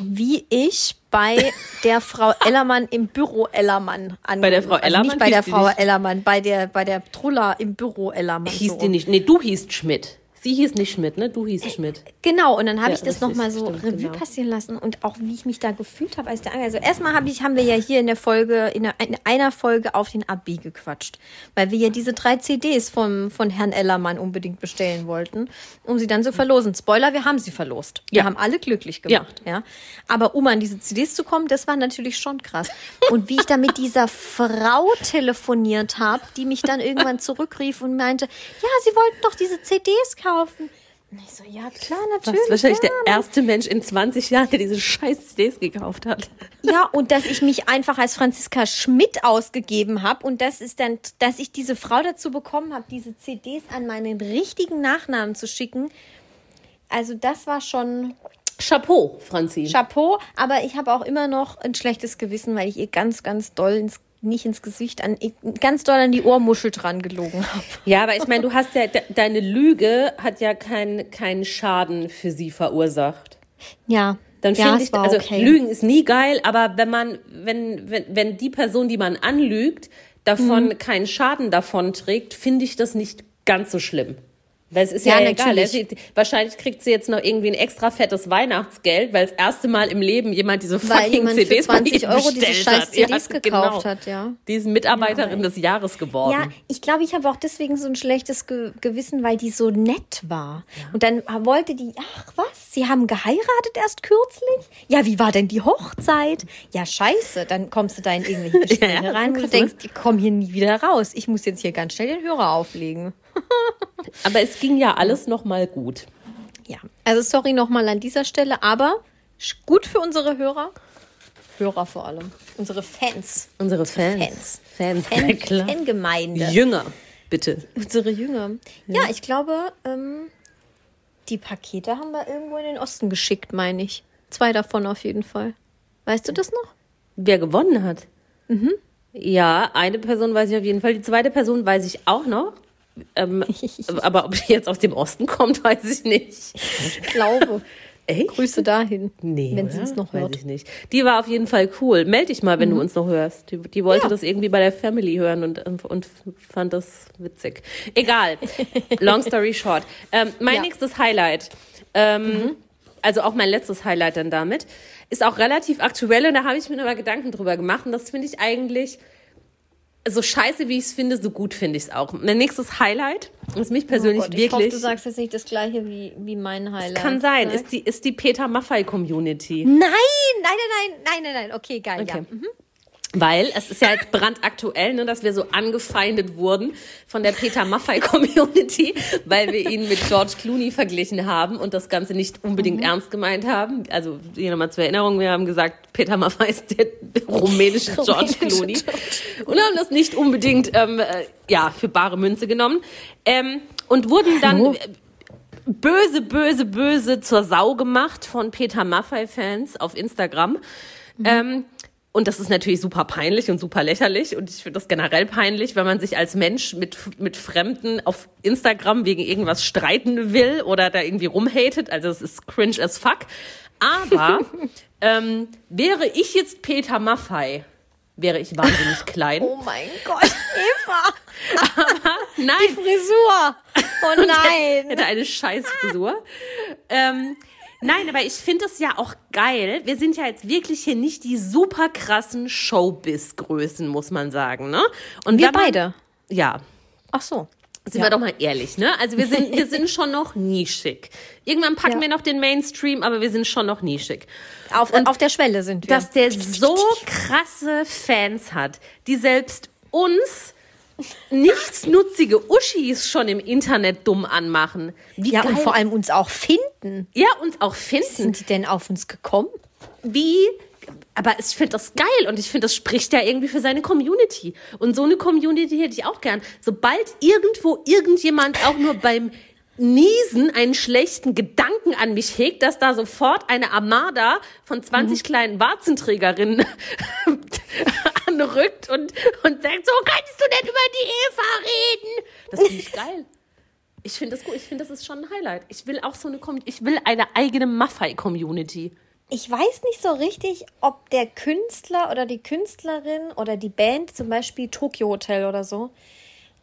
[SPEAKER 2] wie ich bei *laughs* der Frau Ellermann im Büro Ellermann an
[SPEAKER 3] Bei der Frau
[SPEAKER 2] also
[SPEAKER 3] Ellermann
[SPEAKER 2] nicht bei der Frau Ellermann, bei der bei der Trulla im Büro Ellermann.
[SPEAKER 3] Hieß
[SPEAKER 2] so.
[SPEAKER 3] die nicht, nee, du hießt Schmidt. Sie hieß nicht Schmidt, ne? Du hießt Schmidt.
[SPEAKER 2] Genau, und dann habe
[SPEAKER 3] Ja,
[SPEAKER 2] ich das nochmal so
[SPEAKER 3] stimmt,
[SPEAKER 2] Revue
[SPEAKER 3] genau.
[SPEAKER 2] passieren lassen und auch wie ich mich da gefühlt habe, als der Also erstmal habe ich, haben wir ja hier in der Folge, in einer, in einer Folge auf den AB gequatscht, weil wir ja diese drei CDs vom, von Herrn Ellermann unbedingt bestellen wollten, um sie dann zu verlosen. Spoiler, wir haben sie verlost. Wir
[SPEAKER 3] Ja.
[SPEAKER 2] haben alle glücklich gemacht, ja. Aber um an diese CDs zu kommen, das war natürlich schon krass. Und wie ich da mit dieser Frau telefoniert habe, die mich dann irgendwann zurückrief und meinte, ja, sie wollten doch diese CDs kaufen. Und ich so, ja klar,
[SPEAKER 3] Das
[SPEAKER 2] natürlich.
[SPEAKER 3] ist wahrscheinlich
[SPEAKER 2] ja.
[SPEAKER 3] der erste Mensch in 20 Jahren, der diese scheiß CDs gekauft hat.
[SPEAKER 2] Ja, und dass ich mich einfach als Franziska Schmidt ausgegeben habe und das ist dann, dass ich diese Frau dazu bekommen habe, diese CDs an meinen richtigen Nachnamen zu schicken. Also das war schon
[SPEAKER 3] Chapeau, Franzi.
[SPEAKER 2] Chapeau, aber ich habe auch immer noch ein schlechtes Gewissen, weil ich ihr ganz, ganz doll ins, nicht ins Gesicht, an, ganz doll an die Ohrmuschel dran gelogen habe.
[SPEAKER 3] Ja, aber ich meine, du hast ja, de deine Lüge hat ja keinen keinen Schaden für sie verursacht.
[SPEAKER 2] Ja,
[SPEAKER 3] Dann
[SPEAKER 2] ja,
[SPEAKER 3] finde
[SPEAKER 2] es
[SPEAKER 3] ich, also
[SPEAKER 2] okay.
[SPEAKER 3] Lügen ist nie geil, aber wenn man, wenn, wenn, wenn die Person, die man anlügt, davon
[SPEAKER 2] Mhm.
[SPEAKER 3] keinen Schaden davon trägt, finde ich das nicht ganz so schlimm. Weil es ist
[SPEAKER 2] Ja,
[SPEAKER 3] ja, egal.
[SPEAKER 2] natürlich.
[SPEAKER 3] Sie- Wahrscheinlich kriegt sie jetzt noch irgendwie ein extra fettes Weihnachtsgeld, weil das erste Mal im Leben jemand diese
[SPEAKER 2] Weil
[SPEAKER 3] fucking
[SPEAKER 2] für
[SPEAKER 3] CDs bei
[SPEAKER 2] 20
[SPEAKER 3] ihr
[SPEAKER 2] Euro diese scheiß
[SPEAKER 3] hat. Ja,
[SPEAKER 2] CDs gekauft
[SPEAKER 3] genau.
[SPEAKER 2] hat, ja.
[SPEAKER 3] Die ist Mitarbeiterin des Jahres geworden.
[SPEAKER 2] Ja, ich glaube, ich habe auch deswegen so ein schlechtes Ge Gewissen, weil die so nett war. Und dann wollte die, ach was, sie haben geheiratet erst kürzlich? Ja, wie war denn die Hochzeit? Ja, scheiße, dann kommst du da in irgendwelche *laughs* Gespräche
[SPEAKER 3] Ja,
[SPEAKER 2] rein,
[SPEAKER 3] ne?
[SPEAKER 2] denkst, ich komme hier nie wieder raus. Ich muss jetzt hier ganz schnell den Hörer auflegen. *laughs*
[SPEAKER 3] Aber es ging ja alles noch mal gut.
[SPEAKER 2] Ja, also sorry nochmal an dieser Stelle, aber gut für unsere Hörer. Hörer vor allem. Unsere Fans.
[SPEAKER 3] Unsere Fans.
[SPEAKER 2] Fans.
[SPEAKER 3] Fans,
[SPEAKER 2] Fan. Fangemeinde.
[SPEAKER 3] Jünger, bitte.
[SPEAKER 2] Unsere Jünger. Ja, ich glaube, ähm, die Pakete haben wir irgendwo in den Osten geschickt, meine ich. Zwei davon auf jeden Fall. Weißt du das noch?
[SPEAKER 3] Wer gewonnen hat?
[SPEAKER 2] Mhm.
[SPEAKER 3] Ja, eine Person weiß ich auf jeden Fall. Die zweite Person weiß ich auch noch. Ähm, aber ob die jetzt aus dem Osten kommt, *laughs* weiß ich nicht.
[SPEAKER 2] Ich glaube.
[SPEAKER 3] Echt?
[SPEAKER 2] Grüße dahin.
[SPEAKER 3] Nee,
[SPEAKER 2] wenn sie es noch
[SPEAKER 3] Weiß
[SPEAKER 2] hört. Mhm.
[SPEAKER 3] ich nicht. Die war auf jeden Fall cool. Meld dich mal, wenn du uns noch hörst. Die, die wollte
[SPEAKER 2] Ja.
[SPEAKER 3] das irgendwie bei der Family hören und, und fand das witzig. Egal. Long story short. Ähm, mein
[SPEAKER 2] Ja. Mhm.
[SPEAKER 3] nächstes Highlight, ähm, also auch mein letztes Highlight dann damit, ist auch relativ aktuell und da habe ich mir aber Gedanken drüber gemacht und das finde ich eigentlich so scheiße, wie ich es finde, so gut finde ich es auch. Mein nächstes Highlight ist mich persönlich
[SPEAKER 2] Oh Gott, ich hoffe,
[SPEAKER 3] wirklich.
[SPEAKER 2] du sagst jetzt nicht das gleiche wie, wie mein Highlight.
[SPEAKER 3] kann sein, ist die, ist die Peter Maffei Community.
[SPEAKER 2] Nein, nein, nein, nein, nein, nein, nein. Okay, geil,
[SPEAKER 3] Okay.
[SPEAKER 2] ja. Mhm.
[SPEAKER 3] Weil es ist ja jetzt *laughs* brandaktuell, ne, dass wir so angefeindet wurden von der Peter Maffei Community, weil wir ihn mit George Clooney verglichen haben und das Ganze nicht unbedingt ernst gemeint haben. Also hier nochmal zur Erinnerung, wir haben gesagt, Peter Maffei ist der rumänische George Clooney und haben das nicht unbedingt ähm, äh, ja, für bare Münze genommen ähm, und wurden dann
[SPEAKER 2] Hallo?
[SPEAKER 3] böse, böse, böse zur Sau gemacht von Peter Maffei-Fans auf Instagram. Ähm, und das ist natürlich super peinlich und super lächerlich. Und ich finde das generell peinlich, wenn man sich als Mensch mit, mit Fremden auf Instagram wegen irgendwas streiten will oder da irgendwie rumhatet. Also es ist cringe as fuck. Aber *laughs* ähm, wäre ich jetzt Peter Maffei, wäre ich wahnsinnig klein.
[SPEAKER 2] Oh mein Gott, Eva.
[SPEAKER 3] Nein,
[SPEAKER 2] Frisur. Oh *laughs* nein.
[SPEAKER 3] hätte eine scheiß Frisur. ähm, nein, aber ich finde es ja auch geil. Wir sind ja jetzt wirklich hier nicht die super krassen Showbiz-Größen, muss man sagen, ne? Und
[SPEAKER 2] Wir
[SPEAKER 3] man-
[SPEAKER 2] beide.
[SPEAKER 3] Ja.
[SPEAKER 2] Ach so.
[SPEAKER 3] Sind wir doch mal ehrlich, ne? Also wir sind, wir sind schon noch nischig. Irgendwann packen
[SPEAKER 2] Ja.
[SPEAKER 3] wir noch den Mainstream, aber wir sind schon noch nischig.
[SPEAKER 2] Auf, auf der Schwelle sind wir.
[SPEAKER 3] Dass der so krasse Fans hat, die selbst uns nichtsnutzige Uschis schon im Internet dumm anmachen. Wie
[SPEAKER 2] ja,
[SPEAKER 3] geil.
[SPEAKER 2] und vor allem uns auch finden.
[SPEAKER 3] ja, uns auch finden.
[SPEAKER 2] Sind die denn auf uns gekommen?
[SPEAKER 3] Wie aber ich finde das geil und ich finde, das spricht ja irgendwie für seine Community. Und so eine Community hätte ich auch gern. Sobald irgendwo irgendjemand auch nur beim Niesen einen schlechten Gedanken an mich hegt, dass da sofort eine Armada von 20 kleinen Warzenträgerinnen anrückt und, und sagt, so kannst du denn über die Eva reden. Das finde ich geil. Ich finde das gut. Ich finde, das ist schon ein Highlight. Ich will auch so eine, Com ich will eine eigene Maffei-Community.
[SPEAKER 2] Ich weiß nicht so richtig, ob der Künstler oder die Künstlerin oder die Band, zum Beispiel Tokyo Hotel oder so,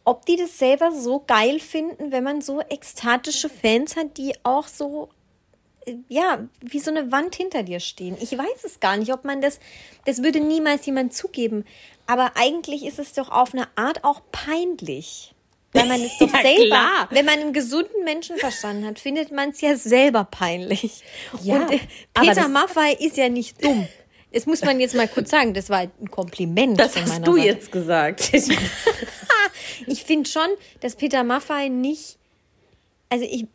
[SPEAKER 2] ob die das selber so geil finden, wenn man so ekstatische Fans hat, die auch so, ja, wie so eine Wand hinter dir stehen. Ich weiß es gar nicht, ob man das, das würde niemals jemand zugeben. Aber eigentlich ist es doch auf eine Art auch peinlich. Weil man es *laughs* doch
[SPEAKER 3] Ja,
[SPEAKER 2] selber,
[SPEAKER 3] klar.
[SPEAKER 2] wenn man einen gesunden Menschenverstand hat, findet man es ja selber peinlich.
[SPEAKER 3] Ja,
[SPEAKER 2] Und äh, Peter Maffei ist ja nicht dumm. Das muss man jetzt mal kurz sagen. Das war ein Kompliment.
[SPEAKER 3] Das
[SPEAKER 2] von
[SPEAKER 3] hast du
[SPEAKER 2] Seite.
[SPEAKER 3] jetzt gesagt. Ich, *laughs*
[SPEAKER 2] Ich finde schon, dass Peter Maffei nicht. Also ich.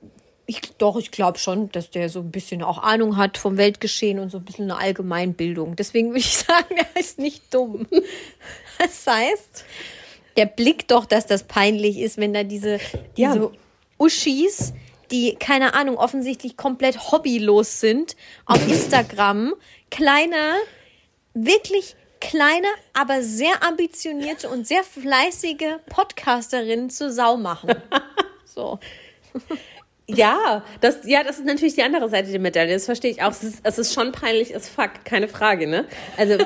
[SPEAKER 2] Ich, doch, ich glaube schon, dass der so ein bisschen auch Ahnung hat vom Weltgeschehen und so ein bisschen eine Allgemeinbildung. Deswegen würde ich *laughs* sagen, er ist nicht dumm. Das heißt, der blickt doch, dass das peinlich ist, wenn da diese,
[SPEAKER 3] Ja.
[SPEAKER 2] diese Uschis, die, keine Ahnung, offensichtlich komplett hobbylos sind, auf Instagram kleine, wirklich kleine, aber sehr ambitionierte und sehr fleißige Podcasterinnen zur Sau machen. *laughs* So.
[SPEAKER 3] Ja, das, ja, das ist natürlich die andere Seite der Medaille. Das verstehe ich auch. Es ist, es ist schon peinlich as fuck, keine Frage, ne? Also,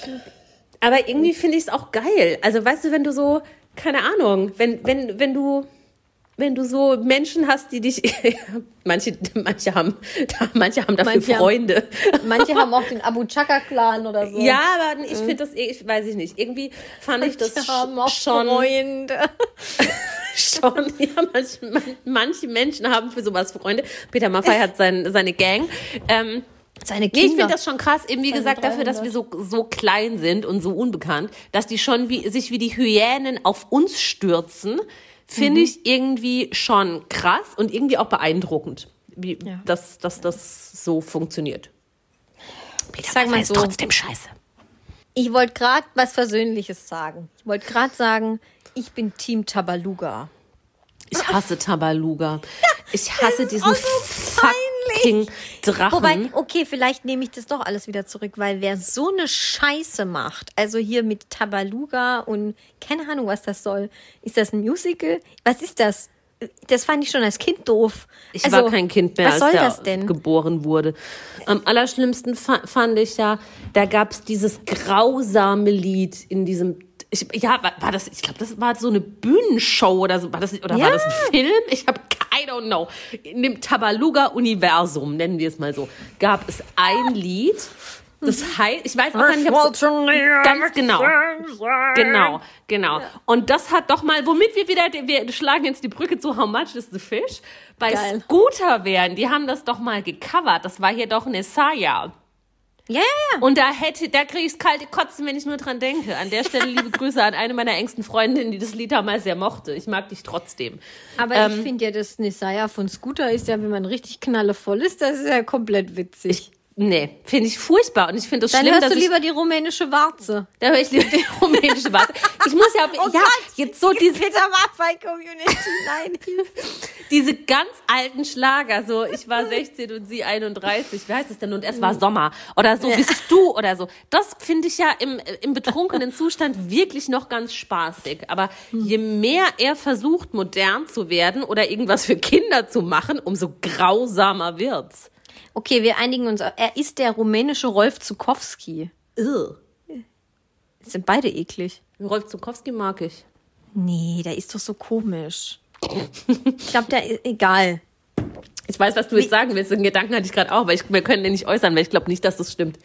[SPEAKER 3] *laughs* aber irgendwie finde ich es auch geil. Also, weißt du, wenn du so, keine Ahnung, wenn, wenn, wenn du, wenn du so Menschen hast, die dich, *laughs* manche, manche haben, *laughs* manche haben dafür
[SPEAKER 2] Manche haben-
[SPEAKER 3] Freunde.
[SPEAKER 2] Manche haben auch den *laughs* Abu Chaka Clan oder so.
[SPEAKER 3] Ja, aber ich finde das, ich weiß ich nicht. Irgendwie fand ich das
[SPEAKER 2] haben auch
[SPEAKER 3] schon,
[SPEAKER 2] Freunde.
[SPEAKER 3] schon, ja, manche, man- manche Menschen haben für sowas Freunde. Peter Maffay hat sein, seine Gang. Ähm,
[SPEAKER 2] Seine
[SPEAKER 3] Nee, ich
[SPEAKER 2] Kinder.
[SPEAKER 3] finde das schon krass, eben wie
[SPEAKER 2] Seine
[SPEAKER 3] gesagt, dafür, dass wir so, so klein sind und so unbekannt, dass die schon wie, sich wie die Hyänen auf uns stürzen, finde ich irgendwie schon krass und irgendwie auch beeindruckend, wie,
[SPEAKER 2] Ja.
[SPEAKER 3] dass, dass das so funktioniert. Peter
[SPEAKER 2] sag mal
[SPEAKER 3] Maffay ist
[SPEAKER 2] so.
[SPEAKER 3] trotzdem scheiße.
[SPEAKER 2] Ich wollte gerade was Versöhnliches sagen. Ich wollte gerade sagen, ich bin Team Tabaluga.
[SPEAKER 3] Ich hasse Tabaluga. Ich hasse diesen
[SPEAKER 2] so
[SPEAKER 3] fucking Drachen.
[SPEAKER 2] Wobei, okay, vielleicht nehme ich das doch alles wieder zurück, weil wer so eine Scheiße macht, also hier mit Tabaluga und keine Ahnung, was das soll. Ist das ein Musical? Was ist das? Das fand ich schon als Kind doof.
[SPEAKER 3] Ich
[SPEAKER 2] Also,
[SPEAKER 3] war kein Kind mehr,
[SPEAKER 2] Was
[SPEAKER 3] als
[SPEAKER 2] das denn?
[SPEAKER 3] geboren wurde. Am allerschlimmsten fa fand ich ja, da gab es dieses grausame Lied in diesem. Ich, ja, war, war das? Ich glaube, das war so eine Bühnenshow oder so. War das, oder
[SPEAKER 2] Ja.
[SPEAKER 3] war das ein Film? Ich habe I don't know. In dem Tabaluga-Universum nennen wir es mal so, gab es ein Lied. Das heißt, ich weiß auch gar nicht, ob es ganz genau. Genau, genau. Und das hat doch mal, womit wir wieder, wir schlagen jetzt die Brücke zu How Much is the Fish, bei
[SPEAKER 2] Geil.
[SPEAKER 3] Scooter werden, die haben das doch mal gecovert. Das war hier doch eine Saya.
[SPEAKER 2] Ja, ja, ja.
[SPEAKER 3] Und da hätte, da kriege ich kalte Kotzen, wenn ich nur dran denke. An der Stelle liebe Grüße an eine meiner engsten Freundinnen, die das Lied damals sehr mochte. Ich mag dich trotzdem.
[SPEAKER 2] Aber
[SPEAKER 3] Ähm,
[SPEAKER 2] ich finde ja, das Nisaya von Scooter ist ja, wenn man richtig knallevoll ist, das ist ja komplett witzig.
[SPEAKER 3] Nee, finde ich furchtbar. Und ich finde es
[SPEAKER 2] Dann
[SPEAKER 3] schlimm,
[SPEAKER 2] hörst
[SPEAKER 3] dass
[SPEAKER 2] du
[SPEAKER 3] ich,
[SPEAKER 2] lieber die rumänische Warze.
[SPEAKER 3] da höre ich lieber die *laughs* rumänische Warte. Ich muss ja,
[SPEAKER 2] Oh
[SPEAKER 3] ja, jetzt so diese,
[SPEAKER 2] Peter Maffay Community. Nein. *laughs*
[SPEAKER 3] diese ganz alten Schlager, so ich war 16 und sie 31, wie heißt es denn? Und es war Sommer oder so bist du oder so. Das finde ich ja im, im betrunkenen Zustand wirklich noch ganz spaßig. Aber je mehr er versucht, modern zu werden oder irgendwas für Kinder zu machen, umso grausamer wird's.
[SPEAKER 2] Okay, wir einigen uns. Er ist der rumänische Rolf Zukowski.
[SPEAKER 3] Ugh.
[SPEAKER 2] Sind beide eklig.
[SPEAKER 3] Rolf Zukowski mag ich.
[SPEAKER 2] Nee, der ist doch so komisch. Ich glaube, der ist egal.
[SPEAKER 3] Ich weiß, was du jetzt sagen willst. Den Gedanken hatte ich gerade auch, aber ich, wir können den nicht äußern, weil ich glaube nicht, dass das stimmt.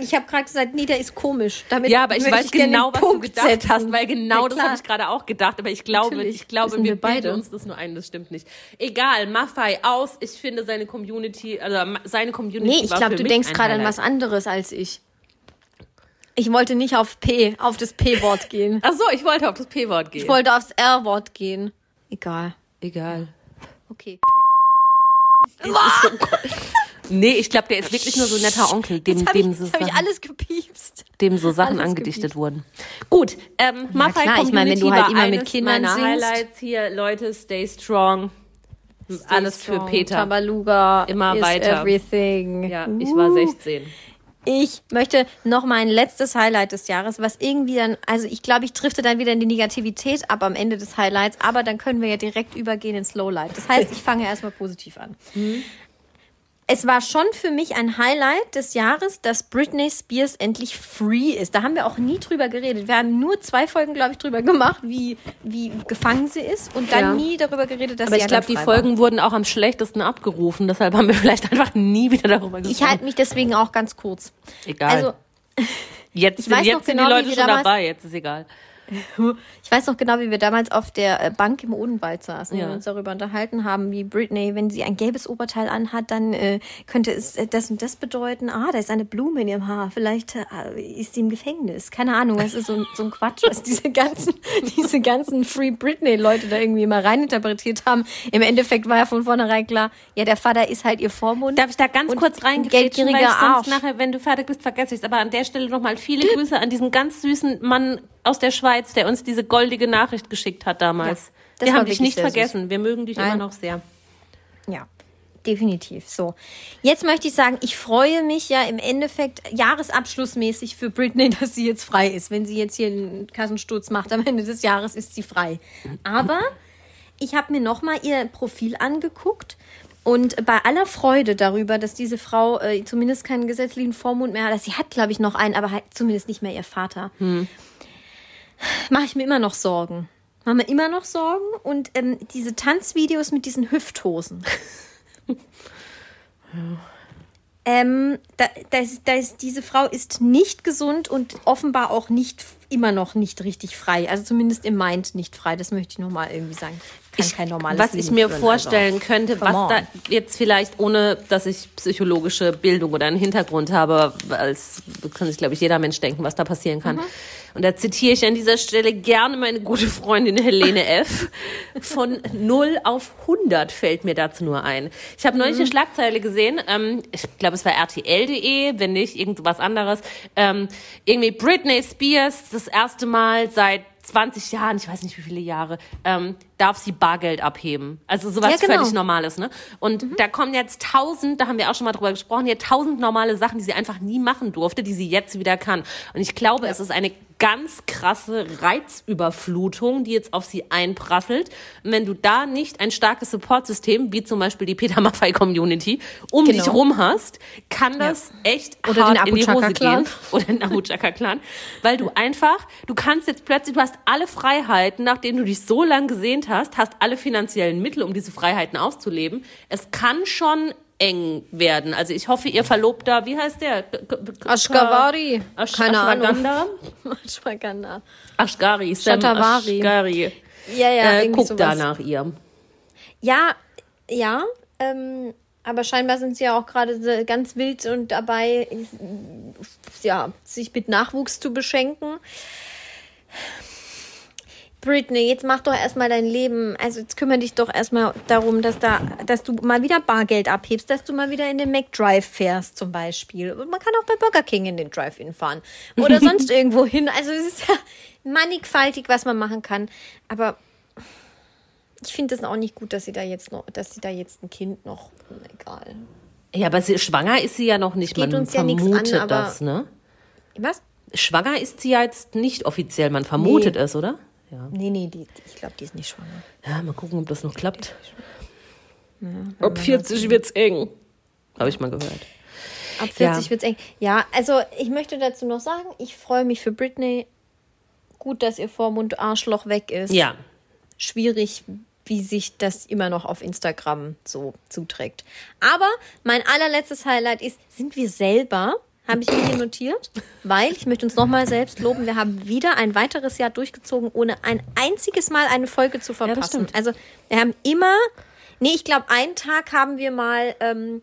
[SPEAKER 2] Ich habe gerade gesagt, nee, der ist komisch. Damit
[SPEAKER 3] Ja, aber ich weiß
[SPEAKER 2] gerne
[SPEAKER 3] genau, was du
[SPEAKER 2] Punkt
[SPEAKER 3] gedacht
[SPEAKER 2] setzen.
[SPEAKER 3] hast, weil genau
[SPEAKER 2] Ja,
[SPEAKER 3] das habe ich gerade auch gedacht. Aber ich glaube,
[SPEAKER 2] Natürlich,
[SPEAKER 3] ich glaube,
[SPEAKER 2] wissen
[SPEAKER 3] wir,
[SPEAKER 2] wir beide.
[SPEAKER 3] uns das nur ein. Das stimmt nicht. Egal, Maffei aus. Ich finde seine Community, also seine Community.
[SPEAKER 2] Nee, ich glaube, du denkst gerade an was anderes als ich. Ich wollte nicht auf P, auf das P-Wort gehen.
[SPEAKER 3] Ach so, ich wollte auf das P-Wort gehen.
[SPEAKER 2] Ich wollte aufs R-Wort gehen. Egal.
[SPEAKER 3] Egal.
[SPEAKER 2] Okay. *laughs*
[SPEAKER 3] Nee, ich glaube, der ist wirklich nur so ein netter Onkel, dem,
[SPEAKER 2] Jetzt
[SPEAKER 3] dem,
[SPEAKER 2] ich,
[SPEAKER 3] so Sachen,
[SPEAKER 2] alles gepiepst.
[SPEAKER 3] dem so Sachen
[SPEAKER 2] alles
[SPEAKER 3] angedichtet
[SPEAKER 2] gepiepst.
[SPEAKER 3] wurden. Gut, ähm, Maffei
[SPEAKER 2] klar, ich meine, wenn du halt immer mit Kindern singst.
[SPEAKER 3] Highlights hier. Leute, stay strong. Alles für
[SPEAKER 2] Strong,
[SPEAKER 3] Peter.
[SPEAKER 2] Tabaluga
[SPEAKER 3] Immer weiter.
[SPEAKER 2] everything.
[SPEAKER 3] Ja, ich war
[SPEAKER 2] Uh.
[SPEAKER 3] 16.
[SPEAKER 2] Ich möchte noch mein letztes Highlight des Jahres, was irgendwie dann, also ich glaube, ich drifte dann wieder in die Negativität ab am Ende des Highlights, aber dann können wir ja direkt übergehen ins Lowlight. Das heißt, *laughs* ich fange erstmal positiv an. Es war schon für mich ein Highlight des Jahres, dass Britney Spears endlich free ist. Da haben wir auch nie drüber geredet. Wir haben nur zwei Folgen, glaube ich, drüber gemacht, wie, wie gefangen sie ist und dann
[SPEAKER 3] Ja.
[SPEAKER 2] nie darüber geredet, dass
[SPEAKER 3] Aber
[SPEAKER 2] sie
[SPEAKER 3] ich
[SPEAKER 2] ja dann
[SPEAKER 3] glaube, die
[SPEAKER 2] frei war.
[SPEAKER 3] Folgen wurden auch am schlechtesten abgerufen. Deshalb haben wir vielleicht einfach nie wieder darüber gesprochen.
[SPEAKER 2] Ich halte mich deswegen auch ganz kurz.
[SPEAKER 3] Egal.
[SPEAKER 2] Also, *laughs*
[SPEAKER 3] jetzt
[SPEAKER 2] ich
[SPEAKER 3] sind, jetzt
[SPEAKER 2] noch
[SPEAKER 3] sind
[SPEAKER 2] genau,
[SPEAKER 3] die Leute schon dabei. Jetzt ist egal. *laughs*
[SPEAKER 2] Ich weiß noch genau, wie wir damals auf der äh, Bank im Odenwald saßen
[SPEAKER 3] Ja.
[SPEAKER 2] und uns darüber unterhalten haben, wie Britney, wenn sie ein gelbes Oberteil anhat, dann äh, könnte es äh, das und das bedeuten. Ah, da ist eine Blume in ihrem Haar. Vielleicht äh, ist sie im Gefängnis. Keine Ahnung. Das ist so, ein- so ein Quatsch, was diese ganzen, *laughs* diese ganzen Free Britney-Leute da irgendwie mal reininterpretiert haben. Im Endeffekt war ja von vornherein klar, ja, der Vater ist halt ihr Vormund.
[SPEAKER 3] Darf ich da ganz kurz
[SPEAKER 2] ein
[SPEAKER 3] reingrätschen, weil ich
[SPEAKER 2] geldgieriger
[SPEAKER 3] sonst nachher, wenn du fertig bist, vergesse ich es. Aber an der Stelle nochmal viele Grüße an diesen ganz süßen Mann aus der Schweiz, der uns diese goldige Nachricht geschickt hat damals.
[SPEAKER 2] Ja,
[SPEAKER 3] Wir haben dich nicht
[SPEAKER 2] sehr süß.
[SPEAKER 3] vergessen. Wir mögen dich
[SPEAKER 2] Nein.
[SPEAKER 3] immer noch sehr.
[SPEAKER 2] Ja, definitiv. So. Jetzt möchte ich sagen, ich freue mich ja im Endeffekt jahresabschlussmäßig für Britney, *laughs* dass sie jetzt frei ist. Wenn sie jetzt hier einen Kassensturz macht am Ende des Jahres, ist sie frei. Aber ich habe mir nochmal ihr Profil angeguckt. Und bei aller Freude darüber, dass diese Frau äh, zumindest keinen gesetzlichen Vormund mehr hat, dass sie hat, glaube ich, noch einen, aber halt zumindest nicht mehr ihr Vater, mache ich mir immer noch Sorgen. machen wir immer noch Sorgen. Und ähm, diese Tanzvideos mit diesen Hüfthosen. *laughs* Ähm, da, da ist, da ist, diese Frau ist nicht gesund und offenbar auch nicht immer noch nicht richtig frei. Also zumindest im Mind nicht frei. Das möchte ich nochmal irgendwie sagen. Kann
[SPEAKER 3] Ich-
[SPEAKER 2] kein normales
[SPEAKER 3] was ich
[SPEAKER 2] Leben
[SPEAKER 3] mir
[SPEAKER 2] führen,
[SPEAKER 3] vorstellen
[SPEAKER 2] also.
[SPEAKER 3] könnte, was da jetzt vielleicht, ohne dass ich psychologische Bildung oder einen Hintergrund habe, als kann sich, glaube ich, jeder Mensch denken, was da passieren
[SPEAKER 2] Mhm.
[SPEAKER 3] Und da zitiere ich an dieser Stelle gerne meine gute Freundin Helene F. Von 0 auf 100 fällt mir dazu nur ein. Ich habe
[SPEAKER 2] Mhm.
[SPEAKER 3] neulich eine Schlagzeile gesehen, ähm, ich glaube, es war rtl.de, wenn nicht, irgendwas anderes. Ähm, irgendwie Britney Spears das erste Mal seit 20 Jahren, ich weiß nicht wie viele Jahre, ähm, darf sie Bargeld abheben. Also sowas
[SPEAKER 2] Ja, genau.
[SPEAKER 3] völlig Normales, ne? Und da kommen jetzt tausend, da haben wir auch schon mal drüber gesprochen, hier tausend normale Sachen, die sie einfach nie machen durfte, die sie jetzt wieder kann. Und ich glaube, es ist eine ganz krasse Reizüberflutung, die jetzt auf sie einprasselt. Und wenn du da nicht ein starkes Supportsystem, wie zum Beispiel die Peter Maffei Community, um
[SPEAKER 2] Genau.
[SPEAKER 3] dich rum hast, kann das echt
[SPEAKER 2] Oder
[SPEAKER 3] hart
[SPEAKER 2] den
[SPEAKER 3] in die Hose gehen. Oder den Abu Chaka Clan. Weil du einfach, du kannst jetzt plötzlich, du hast alle Freiheiten, nachdem du dich so lang gesehnt hast, hast alle finanziellen Mittel, um diese Freiheiten auszuleben. Es kann schon eng werden. Also ich hoffe, ihr Verlobter, wie heißt der?
[SPEAKER 2] Ashgavari.
[SPEAKER 3] Ash
[SPEAKER 2] Keine Ahnung.
[SPEAKER 3] Ashwagandha? *laughs* Ashgari. Sam
[SPEAKER 2] Shatavari.
[SPEAKER 3] Ashgari.
[SPEAKER 2] Ja, ja,
[SPEAKER 3] Äh, da nach ihr.
[SPEAKER 2] Ja, ja. Ähm, aber scheinbar sind sie ja auch gerade ganz wild und dabei, ja, sich mit Nachwuchs zu beschenken. Britney, jetzt mach doch erstmal dein Leben. Also jetzt kümmere dich doch erstmal darum, dass da, dass du mal wieder Bargeld abhebst, dass du mal wieder in den McDrive fährst zum Beispiel. Und man kann auch bei Burger King in den Drive-In fahren. Oder *laughs* sonst irgendwo hin. Also es ist ja mannigfaltig, was man machen kann. Aber ich finde es auch nicht gut, dass sie da jetzt noch, dass sie da jetzt ein Kind noch. Egal.
[SPEAKER 3] Ja, aber sie, schwanger ist sie ja noch nicht.
[SPEAKER 2] geht
[SPEAKER 3] Man
[SPEAKER 2] uns ja nichts
[SPEAKER 3] vermutet
[SPEAKER 2] an,
[SPEAKER 3] das, ne?
[SPEAKER 2] Was?
[SPEAKER 3] Schwanger ist sie ja jetzt nicht offiziell. Man vermutet
[SPEAKER 2] Nee.
[SPEAKER 3] es, oder? Ja.
[SPEAKER 2] Nee, nee, die, ich glaube, die ist nicht schwanger.
[SPEAKER 3] Ja, mal gucken, ob das noch klappt. Ab 40 wird's eng. Habe ich mal gehört.
[SPEAKER 2] Ab 40
[SPEAKER 3] Ja.
[SPEAKER 2] wird's eng. Ja, also ich möchte dazu noch sagen, ich freue mich für Britney. Gut, dass ihr Vormund Arschloch weg ist.
[SPEAKER 3] Ja.
[SPEAKER 2] Schwierig, wie sich das immer noch auf Instagram so zuträgt. Aber mein allerletztes Highlight ist, sind wir selber, habe ich mir hier notiert, weil ich möchte uns nochmal selbst loben. Wir haben wieder ein weiteres Jahr durchgezogen, ohne ein einziges Mal eine Folge zu verpassen.
[SPEAKER 3] stimmt.
[SPEAKER 2] also wir haben immer, nee, ich glaube, einen Tag haben wir mal ähm,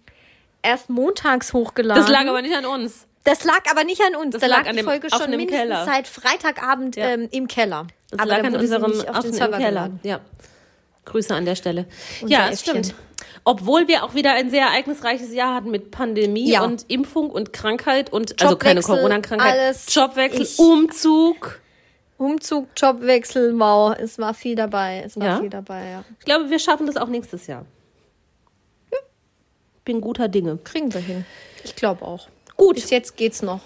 [SPEAKER 2] erst montags hochgeladen.
[SPEAKER 3] Das lag aber nicht an uns.
[SPEAKER 2] Das lag aber nicht an uns.
[SPEAKER 3] Das
[SPEAKER 2] da
[SPEAKER 3] lag
[SPEAKER 2] lag
[SPEAKER 3] an
[SPEAKER 2] die
[SPEAKER 3] dem
[SPEAKER 2] Folge schon mindestens
[SPEAKER 3] Keller.
[SPEAKER 2] seit Freitagabend
[SPEAKER 3] Ja.
[SPEAKER 2] ähm, im Keller.
[SPEAKER 3] Das
[SPEAKER 2] aber
[SPEAKER 3] lag an unserem
[SPEAKER 2] auf den Server
[SPEAKER 3] Keller.
[SPEAKER 2] geladen.
[SPEAKER 3] Ja. Grüße an der Stelle.
[SPEAKER 2] Unser
[SPEAKER 3] ja, es stimmt. Obwohl wir auch wieder ein sehr ereignisreiches Jahr hatten mit Pandemie
[SPEAKER 2] Ja.
[SPEAKER 3] und Impfung und Krankheit und also keine
[SPEAKER 2] Jobwechsel,
[SPEAKER 3] Corona-Krankheit,
[SPEAKER 2] alles.
[SPEAKER 3] Jobwechsel,
[SPEAKER 2] Ich-
[SPEAKER 3] Umzug.
[SPEAKER 2] Umzug, Jobwechsel, wow, es war viel dabei. Es war
[SPEAKER 3] Ja?
[SPEAKER 2] viel dabei, ja.
[SPEAKER 3] Ich glaube, wir schaffen das auch nächstes Jahr. Bin guter Dinge.
[SPEAKER 2] Kriegen wir hin. Ich glaube auch.
[SPEAKER 3] Gut.
[SPEAKER 2] Bis jetzt geht's noch.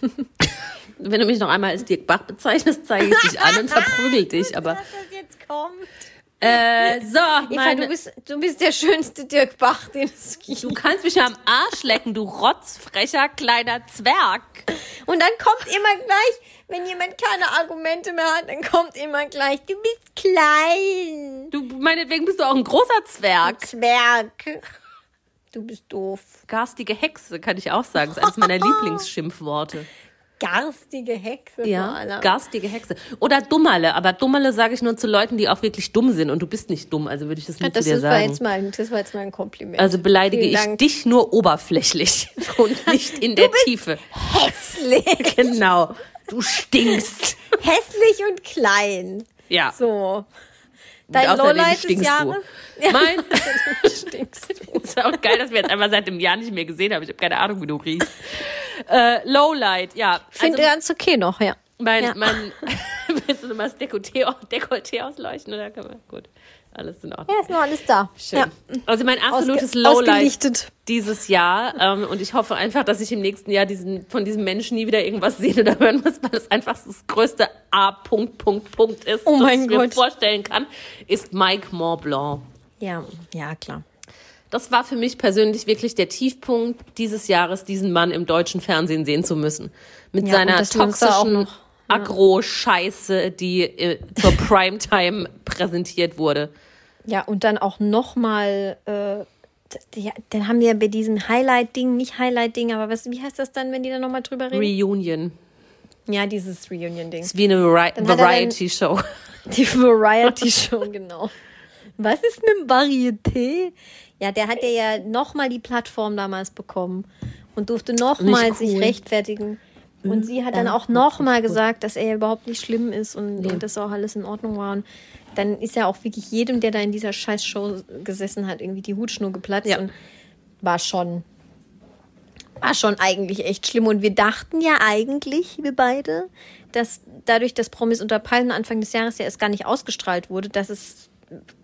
[SPEAKER 2] *laughs*
[SPEAKER 3] Wenn du mich noch einmal als Dirk Bach bezeichnest, zeige ich dich an und *laughs* verprügel dich. Aber
[SPEAKER 2] das jetzt kommt.
[SPEAKER 3] Äh, *laughs* so,
[SPEAKER 2] Eva, du bist, du bist der schönste Dirk Bach, den es gibt.
[SPEAKER 3] du kannst mich am Arsch lecken, du rotzfrecher kleiner Zwerg.
[SPEAKER 2] Und dann kommt immer gleich, wenn jemand keine Argumente mehr hat, dann kommt immer gleich, du bist klein.
[SPEAKER 3] Du, meinetwegen bist du auch ein großer Zwerg.
[SPEAKER 2] Zwerg. Du bist doof.
[SPEAKER 3] Garstige Hexe, kann ich auch sagen. Das ist eines meiner *laughs* Lieblingsschimpfworte.
[SPEAKER 2] Garstige Hexe.
[SPEAKER 3] Ja, garstige Hexe. Oder Dummerle. Aber Dummerle sage ich nur zu Leuten, die auch wirklich dumm sind. Und du bist nicht dumm, also würde ich das nicht
[SPEAKER 2] das,
[SPEAKER 3] zu dir sagen.
[SPEAKER 2] jetzt mal, das war jetzt mal ein Kompliment.
[SPEAKER 3] Also beleidige
[SPEAKER 2] Vielen
[SPEAKER 3] ich
[SPEAKER 2] Dank.
[SPEAKER 3] dich nur oberflächlich *laughs* und nicht in der Tiefe.
[SPEAKER 2] hässlich. *laughs*
[SPEAKER 3] Genau. Du stinkst.
[SPEAKER 2] hässlich und klein.
[SPEAKER 3] Ja.
[SPEAKER 2] So. Dein Lowlight des Jahres.
[SPEAKER 3] du. *laughs* Mein,
[SPEAKER 2] Du stinkst.
[SPEAKER 3] ist auch geil, dass wir jetzt einfach seit einem Jahr nicht mehr gesehen haben. Ich habe keine Ahnung, wie du riechst. Äh, Lowlight, ja.
[SPEAKER 2] Ich finde
[SPEAKER 3] Also,
[SPEAKER 2] ganz okay noch, ja.
[SPEAKER 3] mein,
[SPEAKER 2] ja.
[SPEAKER 3] mein, *laughs* *laughs* willst du mal das Dekolleté, Dekolleté ausleuchten? Oder kann man, gut, alles in Ordnung.
[SPEAKER 2] Ja, ist noch alles da.
[SPEAKER 3] Schön.
[SPEAKER 2] Ja.
[SPEAKER 3] Also mein absolutes
[SPEAKER 2] Ausge-
[SPEAKER 3] Lowlight dieses Jahr. Ähm, und ich hoffe einfach, dass ich im nächsten Jahr diesen, von diesem Menschen nie wieder irgendwas sehen oder hören muss, weil es einfach das größte A. Punkt, Punkt, Punkt ist,
[SPEAKER 2] Oh
[SPEAKER 3] das ich mir vorstellen kann, ist Mike Montblanc.
[SPEAKER 2] Ja, ja, klar.
[SPEAKER 3] Das war für mich persönlich wirklich der Tiefpunkt dieses Jahres, diesen Mann im deutschen Fernsehen sehen zu müssen. Mit
[SPEAKER 2] Ja,
[SPEAKER 3] seiner toxischen Agro-Scheiße, die äh, zur *laughs* Primetime präsentiert wurde.
[SPEAKER 2] Ja, und dann auch nochmal, äh, dann haben wir bei diesem Highlight-Ding, nicht Highlight-Ding, aber was, wie heißt das dann, wenn die da nochmal drüber reden?
[SPEAKER 3] Reunion.
[SPEAKER 2] ja, dieses Reunion-Ding.
[SPEAKER 3] Ist wie eine Vari Variety-Show. *laughs*
[SPEAKER 2] Die Variety-Show, genau. Was ist mit dem Varieté? Ja, der hat ja nochmal die Plattform damals bekommen und durfte nochmal
[SPEAKER 3] Nicht
[SPEAKER 2] sich
[SPEAKER 3] cool.
[SPEAKER 2] rechtfertigen. Und sie hat dann
[SPEAKER 3] Ja,
[SPEAKER 2] auch nochmal gesagt, dass er überhaupt nicht schlimm ist und,
[SPEAKER 3] Nee.
[SPEAKER 2] und dass auch alles in Ordnung war. Und dann ist ja auch wirklich jedem, der da in dieser Scheißshow gesessen hat, irgendwie die Hutschnur geplatzt
[SPEAKER 3] Ja.
[SPEAKER 2] und war schon, war schon eigentlich echt schlimm. Und wir dachten ja eigentlich, wir beide, dass dadurch, dass Promis unter Palmen Anfang des Jahres ja erst gar nicht ausgestrahlt wurde, dass es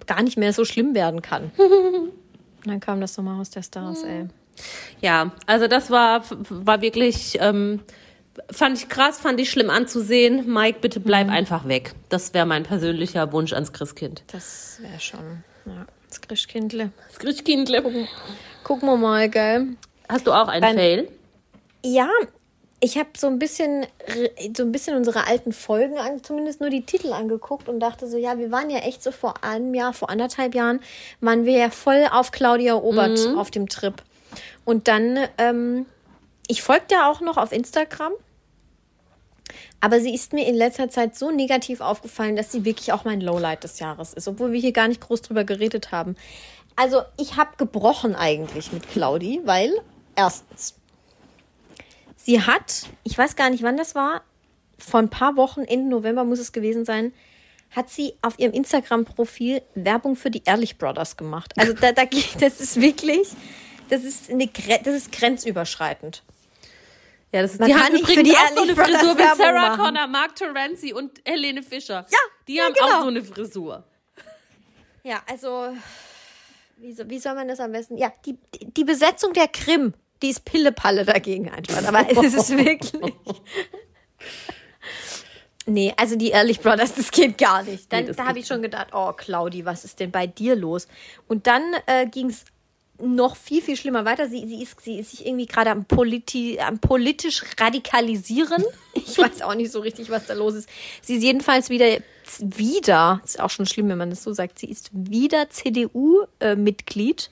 [SPEAKER 2] gar nicht mehr so schlimm werden kann. *laughs* Und dann kam das nochmal aus der Stars, ey.
[SPEAKER 3] Ja, also das war, war wirklich, ähm, fand ich krass, fand ich schlimm anzusehen. Mike, bitte bleib
[SPEAKER 2] Mhm.
[SPEAKER 3] einfach weg. Das wäre mein persönlicher Wunsch ans Christkind.
[SPEAKER 2] Das wäre schon, ja, das Christkindle.
[SPEAKER 3] Das Christkindle.
[SPEAKER 2] Gucken wir mal, gell?
[SPEAKER 3] Hast du auch einen
[SPEAKER 2] Beim-
[SPEAKER 3] Fail?
[SPEAKER 2] Ja, ich habe so ein bisschen so ein bisschen unsere alten Folgen an, zumindest nur die Titel angeguckt und dachte so, ja, wir waren ja echt so vor einem Jahr, vor anderthalb Jahren, waren wir ja voll auf Claudia Obert auf dem Trip. Und dann, ähm, ich folgte ja auch noch auf Instagram, aber sie ist mir in letzter Zeit so negativ aufgefallen, dass sie wirklich auch mein Lowlight des Jahres ist, obwohl wir hier gar nicht groß drüber geredet haben. Also ich habe gebrochen eigentlich mit Claudi, weil erstens, sie hat, ich weiß gar nicht, wann das war, vor ein paar Wochen, Ende November muss es gewesen sein, hat sie auf ihrem Instagram-Profil Werbung für die Ehrlich Brothers gemacht. Also da, da geht- das ist wirklich, das ist eine, das ist grenzüberschreitend.
[SPEAKER 3] Ja, das ist,
[SPEAKER 2] Man
[SPEAKER 3] die haben
[SPEAKER 2] für
[SPEAKER 3] übrigens
[SPEAKER 2] die
[SPEAKER 3] auch so eine
[SPEAKER 2] Brothers
[SPEAKER 3] Frisur wie Sarah
[SPEAKER 2] machen.
[SPEAKER 3] Connor, Mark Terenzi und Helene Fischer.
[SPEAKER 2] Ja,
[SPEAKER 3] Die
[SPEAKER 2] ja,
[SPEAKER 3] haben
[SPEAKER 2] genau.
[SPEAKER 3] auch so eine Frisur.
[SPEAKER 2] Ja, also wie, so, wie soll man das am besten? Ja, die, die Besetzung der Krim, die ist Pillepalle dagegen einfach. Aber es ist *laughs* wirklich. Nee, also die Ehrlich Brothers, das geht gar nicht. Dann,
[SPEAKER 3] Nee,
[SPEAKER 2] da habe ich schon gedacht, oh Claudi, was ist denn bei dir los? Und dann äh, ging es noch viel, viel schlimmer weiter. Sie, sie, ist, sie ist sich irgendwie gerade am, politi am politisch radikalisieren. *laughs* Ich weiß auch nicht so richtig, was da los ist. Sie ist jedenfalls wieder, wieder, ist auch schon schlimm, wenn man das so sagt, sie ist wieder CDU-Mitglied.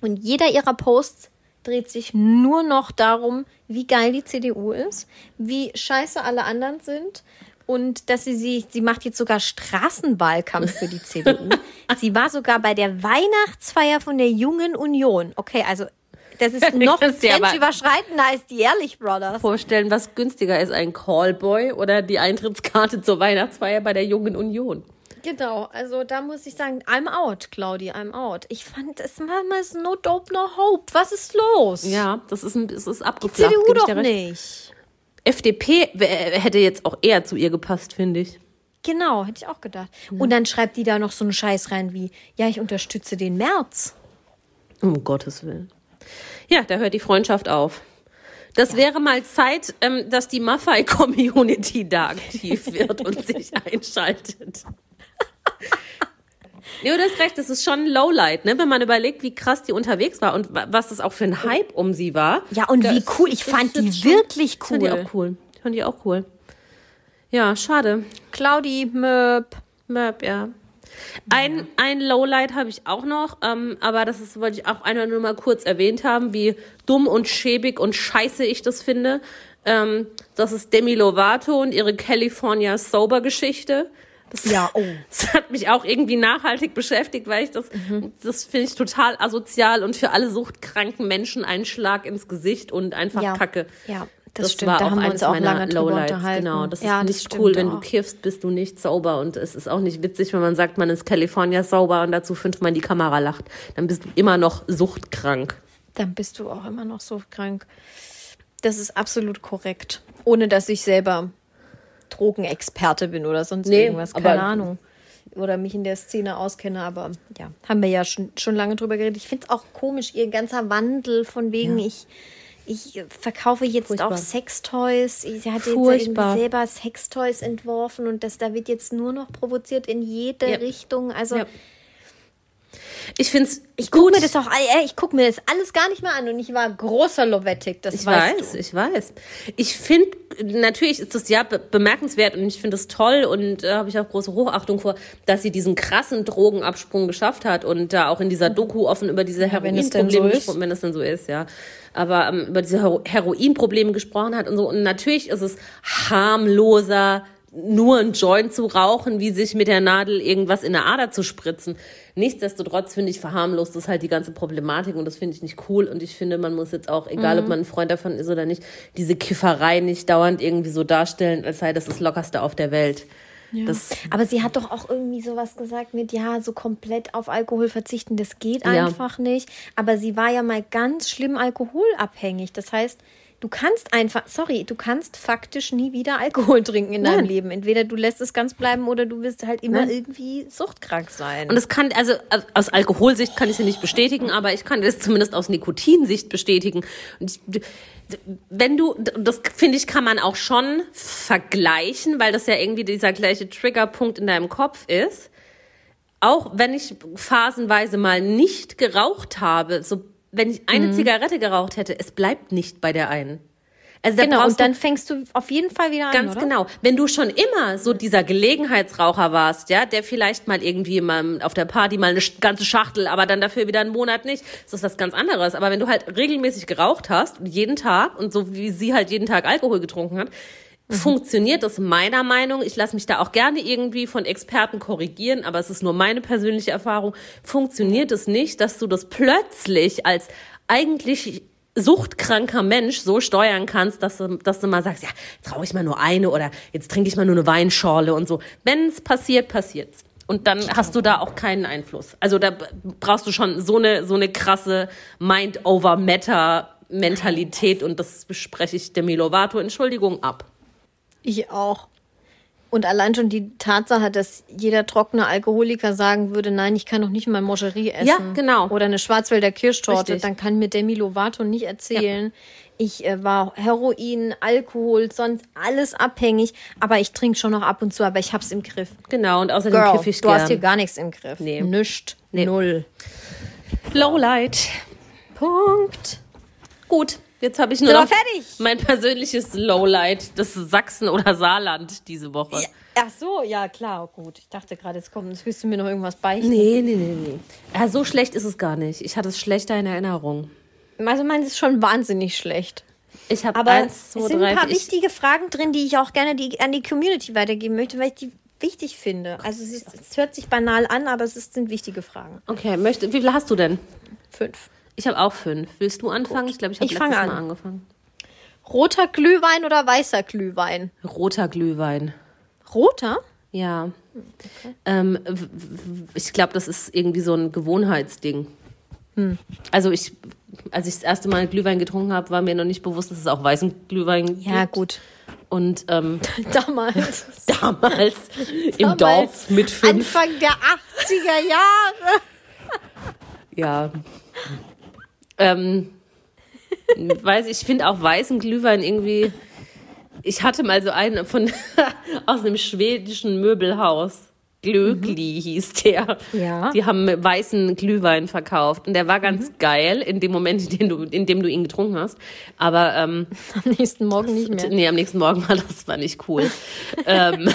[SPEAKER 2] Und jeder ihrer Posts dreht sich nur noch darum, wie geil die CDU ist, wie scheiße alle anderen sind und dass sie sie, sie macht jetzt sogar Straßenwahlkampf für die CDU. *laughs* sie war sogar bei der Weihnachtsfeier von der Jungen Union. Okay, also das ist *laughs* noch grenzüberschreitender als die Ehrlich Brothers.
[SPEAKER 3] Vorstellen, was günstiger ist, ein Callboy oder die Eintrittskarte zur Weihnachtsfeier bei der Jungen Union.
[SPEAKER 2] Genau, also da muss ich sagen, I'm out, Claudi, I'm out. Ich fand, es manchmal ist no dope, no hope. Was ist los?
[SPEAKER 3] Ja, das ist, ein, das ist abgeflacht.
[SPEAKER 2] CDU
[SPEAKER 3] geb ich
[SPEAKER 2] doch nicht.
[SPEAKER 3] FDP wär- hätte jetzt auch eher zu ihr gepasst, finde ich.
[SPEAKER 2] Genau, hätte ich auch gedacht. Und dann schreibt die da noch so einen Scheiß rein wie, ja, ich unterstütze den März.
[SPEAKER 3] Um Gottes Willen. Ja, da hört die Freundschaft auf. Das wäre mal Zeit, ähm, dass die Maffei-Community da aktiv *laughs* wird und sich einschaltet. *laughs* Nee, du hast recht, das ist schon ein Lowlight, ne? wenn man überlegt, wie krass die unterwegs war und wa- was das auch für ein Hype um sie war.
[SPEAKER 2] Ja, und wie
[SPEAKER 3] Das-
[SPEAKER 2] cool. Ich fand die wirklich
[SPEAKER 3] Fand die
[SPEAKER 2] cool.
[SPEAKER 3] auch cool. Fand die auch cool. Ja, schade.
[SPEAKER 2] Claudi, Möb.
[SPEAKER 3] Möb, ja. Ein, ein Lowlight habe ich auch noch, ähm, aber das ist, wollte ich auch einmal nur mal kurz erwähnt haben, wie dumm und schäbig und scheiße ich das finde. Ähm, das ist Demi Lovato und ihre California Sober Geschichte. Das,
[SPEAKER 2] Ja, oh. *laughs*
[SPEAKER 3] das hat mich auch irgendwie nachhaltig beschäftigt, weil ich das, das finde ich total asozial und für alle suchtkranken Menschen ein Schlag ins Gesicht und einfach
[SPEAKER 2] Ja.
[SPEAKER 3] Kacke.
[SPEAKER 2] Ja, das stimmt.
[SPEAKER 3] war
[SPEAKER 2] Da
[SPEAKER 3] auch eines meiner Lowlights. Genau, das
[SPEAKER 2] Ja,
[SPEAKER 3] ist
[SPEAKER 2] das
[SPEAKER 3] nicht
[SPEAKER 2] stimmt
[SPEAKER 3] cool, wenn du kiffst, bist du nicht sauber und es ist auch nicht witzig, wenn man sagt, man ist California sauber und dazu fünfmal in die Kamera lacht. Dann bist du immer noch suchtkrank.
[SPEAKER 2] Dann bist du auch immer noch so krank. Das ist absolut korrekt. Ohne dass ich selber Drogenexperte bin oder sonst
[SPEAKER 3] Nee,
[SPEAKER 2] irgendwas. Keine Ahnung. Oder mich in der Szene auskenne, aber ja, haben wir ja schon, schon lange drüber geredet. Ich finde es auch komisch, ihr ganzer Wandel von wegen, ich, ich verkaufe jetzt
[SPEAKER 3] Furchtbar.
[SPEAKER 2] auch Sextoys. Sie hat jetzt
[SPEAKER 3] Furchtbar.
[SPEAKER 2] irgendwie selber Sextoys entworfen und das, da wird jetzt nur noch provoziert in jede
[SPEAKER 3] Ja.
[SPEAKER 2] Richtung. Also
[SPEAKER 3] Ja. Ich finde es
[SPEAKER 2] Ich gucke mir das auch, äh, ich guck mir das alles gar nicht mehr an und ich war großer Lovettic, das
[SPEAKER 3] Ich
[SPEAKER 2] weißt
[SPEAKER 3] weiß,
[SPEAKER 2] du.
[SPEAKER 3] ich weiß. Ich finde, natürlich ist das ja be bemerkenswert und ich finde es toll und da habe ich auch große Hochachtung vor, dass sie diesen krassen Drogenabsprung geschafft hat und da auch in dieser Doku offen über diese Heroinprobleme
[SPEAKER 2] ist.
[SPEAKER 3] gesprochen, wenn es denn so ist, ja. Aber ähm, über diese Hero Heroinprobleme gesprochen hat und so. Und natürlich ist es harmloser, nur ein Joint zu rauchen, wie sich mit der Nadel irgendwas in der Ader zu spritzen. Nichtsdestotrotz finde ich verharmlost das halt die ganze Problematik und das finde ich nicht cool und ich finde, man muss jetzt auch, egal ob man ein Freund davon ist oder nicht, diese Kifferei nicht dauernd irgendwie so darstellen, als sei das das Lockerste auf der Welt. Das,
[SPEAKER 2] Aber sie hat doch auch irgendwie sowas gesagt mit, ja, so komplett auf Alkohol verzichten, das geht
[SPEAKER 3] Ja.
[SPEAKER 2] einfach nicht. Aber sie war ja mal ganz schlimm alkoholabhängig. Das heißt, du kannst einfach, sorry, du kannst faktisch nie wieder Alkohol trinken in deinem
[SPEAKER 3] Nein.
[SPEAKER 2] Leben. Entweder du lässt es ganz bleiben oder du wirst halt immer
[SPEAKER 3] Nein.
[SPEAKER 2] irgendwie suchtkrank sein.
[SPEAKER 3] Und es kann, also aus Alkoholsicht kann ich sie nicht bestätigen, aber ich kann das zumindest aus Nikotinsicht bestätigen. Und ich, wenn du, das finde ich, kann man auch schon vergleichen, weil das ja irgendwie dieser gleiche Triggerpunkt in deinem Kopf ist. Auch wenn ich phasenweise mal nicht geraucht habe, so wenn ich eine Zigarette geraucht hätte, es bleibt nicht bei der einen. Also
[SPEAKER 2] genau, und dann fängst du auf jeden Fall wieder an,
[SPEAKER 3] Ganz genau. Wenn du schon immer so dieser Gelegenheitsraucher warst, ja, der vielleicht mal irgendwie mal auf der Party mal eine ganze Schachtel, aber dann dafür wieder einen Monat nicht, ist das was ganz anderes. Aber wenn du halt regelmäßig geraucht hast jeden Tag und so wie sie halt jeden Tag Alkohol getrunken hat, funktioniert das meiner Meinung, ich lasse mich da auch gerne irgendwie von Experten korrigieren, aber es ist nur meine persönliche Erfahrung, funktioniert es nicht, dass du das plötzlich als eigentlich suchtkranker Mensch so steuern kannst, dass du, dass du mal sagst, ja, jetzt rauche ich mal nur eine oder jetzt trinke ich mal nur eine Weinschorle und so. Wenn es passiert, passiert's. Und dann hast du da auch keinen Einfluss. Also da brauchst du schon so eine, so eine krasse Mind-over-Matter-Mentalität und das bespreche ich Demi Lovato, Entschuldigung, ab.
[SPEAKER 2] Ich auch. Und allein schon die Tatsache, dass jeder trockene Alkoholiker sagen würde, nein, ich kann doch nicht mal Moscherie essen.
[SPEAKER 3] Ja, genau.
[SPEAKER 2] Oder eine Schwarzwälder Kirschtorte,
[SPEAKER 3] Richtig.
[SPEAKER 2] dann kann mir Demi Lovato nicht erzählen. Ich äh, war Heroin, Alkohol, sonst alles abhängig, aber ich trinke schon noch ab und zu, aber ich hab's im Griff.
[SPEAKER 3] Genau, und außerdem
[SPEAKER 2] Girl,
[SPEAKER 3] kiff ich
[SPEAKER 2] du hast hier
[SPEAKER 3] gern.
[SPEAKER 2] gar nichts im Griff.
[SPEAKER 3] Nee.
[SPEAKER 2] Nischt.
[SPEAKER 3] Nee.
[SPEAKER 2] Null.
[SPEAKER 3] Lowlight.
[SPEAKER 2] Punkt.
[SPEAKER 3] Gut, jetzt habe ich nur noch
[SPEAKER 2] fertig?
[SPEAKER 3] mein persönliches Lowlight, das Sachsen oder Saarland diese Woche.
[SPEAKER 2] Ach so, ja klar, gut. Ich dachte gerade, jetzt kommt, jetzt willst du mir noch irgendwas beichten.
[SPEAKER 3] Nee, nee, nee, nee. Ja, so schlecht ist es gar nicht. Ich hatte es schlechter in Erinnerung.
[SPEAKER 2] Also meins ist schon wahnsinnig schlecht.
[SPEAKER 3] Ich habe
[SPEAKER 2] Aber
[SPEAKER 3] eins, zwei,
[SPEAKER 2] es sind
[SPEAKER 3] drei,
[SPEAKER 2] ein paar
[SPEAKER 3] ich,
[SPEAKER 2] wichtige Fragen drin, die ich auch gerne die, an die Community weitergeben möchte, weil ich die wichtig finde. Also es, ist, es hört sich banal an, aber es ist, sind wichtige Fragen.
[SPEAKER 3] Okay, möchte, wie viele hast du denn?
[SPEAKER 2] Fünf.
[SPEAKER 3] Ich habe auch fünf. Willst du anfangen? Ich glaube, ich habe letztes Mal
[SPEAKER 2] an.
[SPEAKER 3] angefangen.
[SPEAKER 2] Roter Glühwein oder weißer Glühwein?
[SPEAKER 3] Roter Glühwein.
[SPEAKER 2] Roter?
[SPEAKER 3] Ja. Ähm, w- w- ich glaube, das ist irgendwie so ein Gewohnheitsding. Also ich, als ich das erste Mal Glühwein getrunken habe, war mir noch nicht bewusst, dass es auch weißen Glühwein
[SPEAKER 2] Ja,
[SPEAKER 3] gibt.
[SPEAKER 2] gut.
[SPEAKER 3] Und ähm, *laughs*
[SPEAKER 2] Damals. *laughs*
[SPEAKER 3] damals im
[SPEAKER 2] Damals.
[SPEAKER 3] Dorf mit fünf.
[SPEAKER 2] Anfang der 80er Jahre.
[SPEAKER 3] Ja. Ähm, weiß ich, finde auch weißen Glühwein irgendwie. Ich hatte mal so einen von *laughs* aus einem schwedischen Möbelhaus. Glögli hieß der.
[SPEAKER 2] Ja.
[SPEAKER 3] Die haben weißen Glühwein verkauft und der war ganz geil in dem Moment, in dem du, in dem du ihn getrunken hast. Aber ähm, *laughs*
[SPEAKER 2] Am nächsten Morgen nicht mehr.
[SPEAKER 3] nee, am nächsten Morgen war das war nicht cool. *laughs* ähm,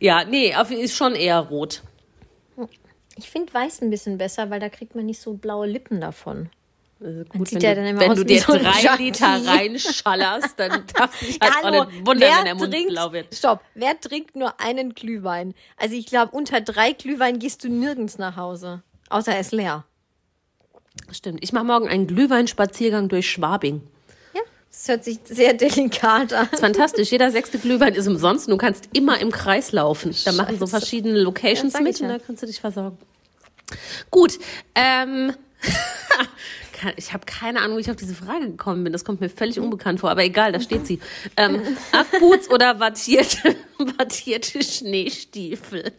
[SPEAKER 3] ja, nee, ist schon eher rot.
[SPEAKER 2] Ich finde weiß ein bisschen besser, weil da kriegt man nicht so blaue Lippen davon.
[SPEAKER 3] Also gut, wenn
[SPEAKER 2] ja
[SPEAKER 3] du,
[SPEAKER 2] dann immer
[SPEAKER 3] wenn
[SPEAKER 2] aus
[SPEAKER 3] du dir
[SPEAKER 2] so
[SPEAKER 3] drei
[SPEAKER 2] Junkie.
[SPEAKER 3] Liter reinschallerst, dann *laughs* darf sich halt
[SPEAKER 2] Hallo,
[SPEAKER 3] auch nicht wundern,
[SPEAKER 2] wer
[SPEAKER 3] wenn der Mund
[SPEAKER 2] trinkt,
[SPEAKER 3] blau wird.
[SPEAKER 2] Stopp, wer trinkt nur einen Glühwein? Also ich glaube, unter drei Glühwein gehst du nirgends nach Hause. Außer er ist leer.
[SPEAKER 3] Stimmt. Ich mache morgen einen Glühweinspaziergang durch Schwabing.
[SPEAKER 2] Ja, das hört sich sehr delikat an.
[SPEAKER 3] Das ist fantastisch. Jeder sechste Glühwein ist umsonst. Du kannst immer im Kreis laufen. Da machen so
[SPEAKER 2] Scheiße.
[SPEAKER 3] verschiedene Locations
[SPEAKER 2] Ja,
[SPEAKER 3] mit
[SPEAKER 2] ich
[SPEAKER 3] und
[SPEAKER 2] ja.
[SPEAKER 3] da kannst du dich versorgen. Gut. Ähm, *laughs* ich habe keine Ahnung, wie ich auf diese Frage gekommen bin. Das kommt mir völlig unbekannt vor. Aber egal, da steht sie. *laughs* Ähm, Ackboots oder wattierte, *laughs* wattierte Schneestiefel?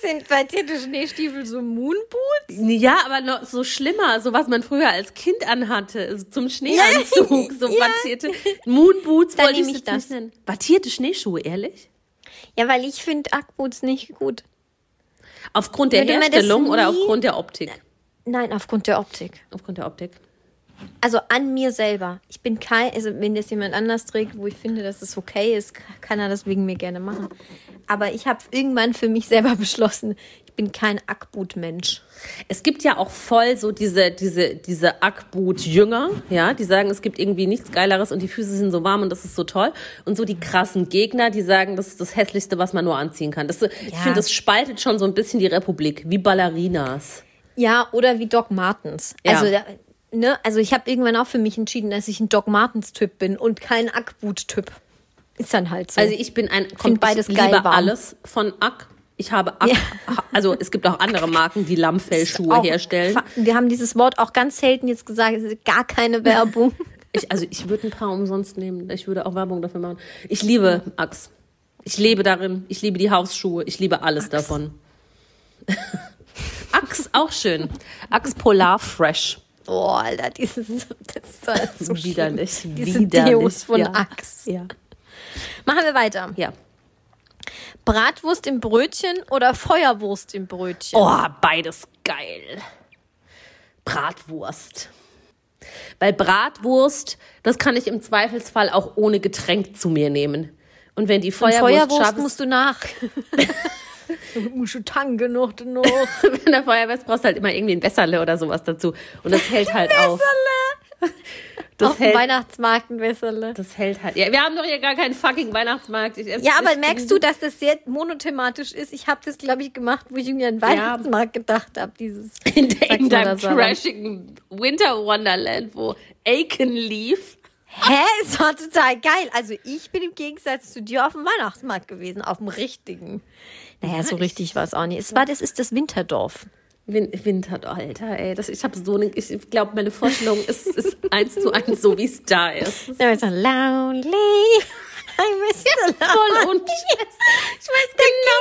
[SPEAKER 2] Sind bei die Schneestiefel so Moonboots?
[SPEAKER 3] Ja, aber noch so schlimmer, so was man früher als Kind anhatte, so zum Schneeanzug, so *laughs*
[SPEAKER 2] Ja.
[SPEAKER 3] Moonboots
[SPEAKER 2] Dann
[SPEAKER 3] wollte ich jetzt
[SPEAKER 2] das.
[SPEAKER 3] nennen. Wattierte Schneeschuhe, ehrlich?
[SPEAKER 2] Ja, weil ich finde Ackboots nicht gut.
[SPEAKER 3] Aufgrund der
[SPEAKER 2] Würde
[SPEAKER 3] Herstellung oder aufgrund der Optik?
[SPEAKER 2] Nein, aufgrund der Optik.
[SPEAKER 3] Aufgrund der Optik.
[SPEAKER 2] Also an mir selber. Ich bin kein, also wenn das jemand anders trägt, wo ich finde, dass es okay ist, kann er das wegen mir gerne machen. Aber ich habe irgendwann für mich selber *laughs* beschlossen, ich bin kein Ackboot-Mensch.
[SPEAKER 3] Es gibt ja auch voll so diese, diese, diese Ackboot-Jünger, ja, die sagen, es gibt irgendwie nichts Geileres und die Füße sind so warm und das ist so toll. Und so die krassen Gegner, die sagen, das ist das Hässlichste, was man nur anziehen kann. Das, Ich
[SPEAKER 2] Ja.
[SPEAKER 3] finde, das spaltet schon so ein bisschen die Republik, wie Ballerinas.
[SPEAKER 2] Ja, oder wie Doc Martens.
[SPEAKER 3] Ja.
[SPEAKER 2] Also, ne, also ich habe irgendwann auch für mich entschieden, dass ich ein Doc Martens-Typ bin und kein Ackboot-Typ. Ist dann halt so.
[SPEAKER 3] Also ich bin ein,
[SPEAKER 2] find beides
[SPEAKER 3] ich
[SPEAKER 2] geil
[SPEAKER 3] liebe
[SPEAKER 2] warm.
[SPEAKER 3] alles von Ack. Ich habe Ack,
[SPEAKER 2] Ja. *laughs*
[SPEAKER 3] also es gibt auch andere Marken, die Lammfellschuhe herstellen.
[SPEAKER 2] Wir haben dieses Wort auch ganz selten jetzt gesagt, es ist gar keine *laughs* Werbung.
[SPEAKER 3] Ich, also ich würde ein paar umsonst nehmen. Ich würde auch Werbung dafür machen. Ich liebe Axe. Ich lebe darin. Ich liebe die Hausschuhe. Ich liebe alles davon. *laughs* Axe, auch schön. Axe Polar Fresh.
[SPEAKER 2] Oh, Alter, dieses, *laughs* das ist halt so
[SPEAKER 3] Widerlich.
[SPEAKER 2] Diese
[SPEAKER 3] Widerlich,
[SPEAKER 2] Deos von
[SPEAKER 3] ja.
[SPEAKER 2] Axe.
[SPEAKER 3] Ja.
[SPEAKER 2] Machen wir weiter.
[SPEAKER 3] Ja.
[SPEAKER 2] Bratwurst im Brötchen oder Feuerwurst im Brötchen?
[SPEAKER 3] Oh, beides geil. Bratwurst. Weil Bratwurst, das kann ich im Zweifelsfall auch ohne Getränk zu mir nehmen. Und wenn die
[SPEAKER 2] Und
[SPEAKER 3] Feuerwurst,
[SPEAKER 2] Feuerwurst
[SPEAKER 3] scharf ist-
[SPEAKER 2] musst du nach. *laughs* musst du tanken noch, noch.
[SPEAKER 3] in der Feuerwehr brauchst du halt immer irgendwie ein Wässerle oder sowas dazu. Und das hält halt auf. Das
[SPEAKER 2] Auf dem Weihnachtsmarkt ein Wässerle.
[SPEAKER 3] das hält halt. Ja, wir haben doch hier gar keinen fucking Weihnachtsmarkt. Ich esse-
[SPEAKER 2] Ja, aber merkst du, dass das sehr monothematisch ist? Ich habe das, glaube ich, gemacht, wo ich irgendwie an Weihnachtsmarkt gedacht habe. Dieses *laughs*
[SPEAKER 3] in, de- in deinem trashigen Winter Wonderland, wo Aiken lief.
[SPEAKER 2] Hä? Es war total geil. Also ich bin im Gegensatz zu dir auf dem Weihnachtsmarkt gewesen, auf dem richtigen. Naja, so
[SPEAKER 3] ich-
[SPEAKER 2] richtig war es auch nicht. Es war, das ist das Winterdorf.
[SPEAKER 3] Win Winter, Alter, ey. Das, ich habe so eine, ich glaube, meine Vorstellung ist, ist eins zu eins so, wie es da ist.
[SPEAKER 2] Da war so lonely. Miss the
[SPEAKER 3] Voll und *laughs* ich weiß genau,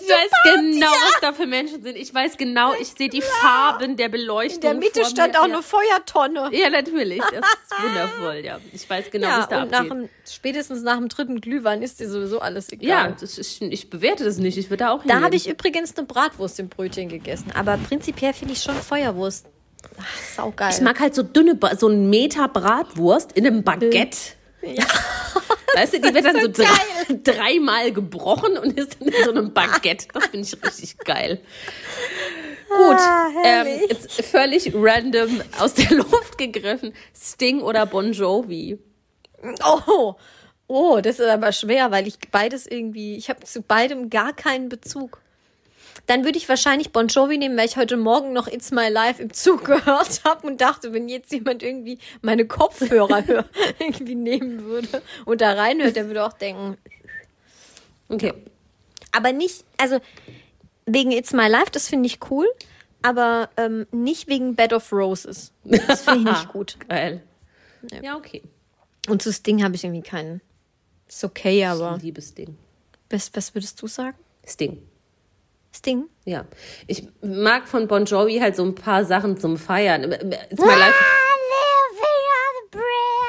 [SPEAKER 3] ich weiß genau, was da für Menschen sind. Ich weiß genau, ich sehe die Farben der Beleuchtung.
[SPEAKER 2] In der Mitte stand auch
[SPEAKER 3] ja.
[SPEAKER 2] eine Feuertonne.
[SPEAKER 3] Ja, natürlich. Das ist *laughs* wundervoll, ja. Ich weiß genau,
[SPEAKER 2] Ja,
[SPEAKER 3] es da
[SPEAKER 2] und nach dem, spätestens nach dem dritten Glühwein ist dir sowieso alles egal.
[SPEAKER 3] Ja, das ist, ich bewerte das nicht. Ich würde da auch
[SPEAKER 2] Da habe ich übrigens eine Bratwurst im Brötchen gegessen. Aber prinzipiell finde ich schon Feuerwurst. Ach, saugeil.
[SPEAKER 3] Ich mag halt so dünne, Ba- so einen Meter Bratwurst in einem Baguette.
[SPEAKER 2] Ja. *laughs*
[SPEAKER 3] Weißt du, die wird dann so,
[SPEAKER 2] so
[SPEAKER 3] drei, *laughs* dreimal gebrochen und ist dann in so einem Baguette. Das finde ich richtig geil. Gut,
[SPEAKER 2] Ah,
[SPEAKER 3] ähm, jetzt völlig random aus der *laughs* Luft gegriffen. Sting oder Bon Jovi?
[SPEAKER 2] Oh, oh, das ist aber schwer, weil ich beides irgendwie, ich habe zu beidem gar keinen Bezug. Dann würde ich wahrscheinlich Bon Jovi nehmen, weil ich heute Morgen noch It's My Life im Zug *laughs* gehört habe und dachte, wenn jetzt jemand irgendwie meine Kopfhörer hör, *laughs* *laughs* irgendwie nehmen würde und da reinhört, der würde auch denken,
[SPEAKER 3] Okay.
[SPEAKER 2] aber nicht, also wegen It's My Life, das finde ich cool, aber ähm, nicht wegen Bed of Roses. Das finde ich nicht gut.
[SPEAKER 3] Geil. Ja, okay.
[SPEAKER 2] Und zu Sting habe ich irgendwie keinen. Ist okay, aber
[SPEAKER 3] Liebes Ding.
[SPEAKER 2] was, was würdest du sagen?
[SPEAKER 3] Sting.
[SPEAKER 2] Sting?
[SPEAKER 3] Ja. Ich mag von Bon Jovi halt so ein paar Sachen zum Feiern. It's my life.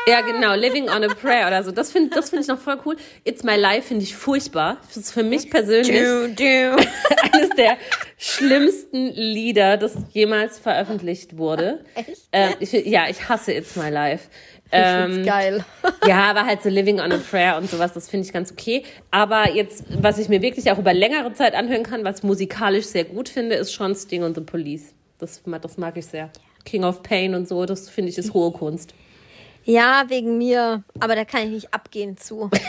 [SPEAKER 3] Ja, genau, Living on a Prayer oder so. Das finde das find ich noch voll cool. It's My Life finde ich furchtbar. Das ist für mich persönlich *laughs* eines der schlimmsten Lieder, das jemals veröffentlicht wurde.
[SPEAKER 2] Echt?
[SPEAKER 3] Ähm, ich, ja, ich hasse It's My Life.
[SPEAKER 2] Ich
[SPEAKER 3] Ähm,
[SPEAKER 2] geil. *laughs*
[SPEAKER 3] ja, aber halt so Living on a Prayer und sowas, das finde ich ganz okay. Aber jetzt, was ich mir wirklich auch über längere Zeit anhören kann, was musikalisch sehr gut finde, ist schon Sting und The Police. Das, das mag ich sehr. King of Pain und so, das finde ich ist hohe Kunst.
[SPEAKER 2] Ja, wegen mir. Aber da kann ich nicht abgehen zu. *laughs*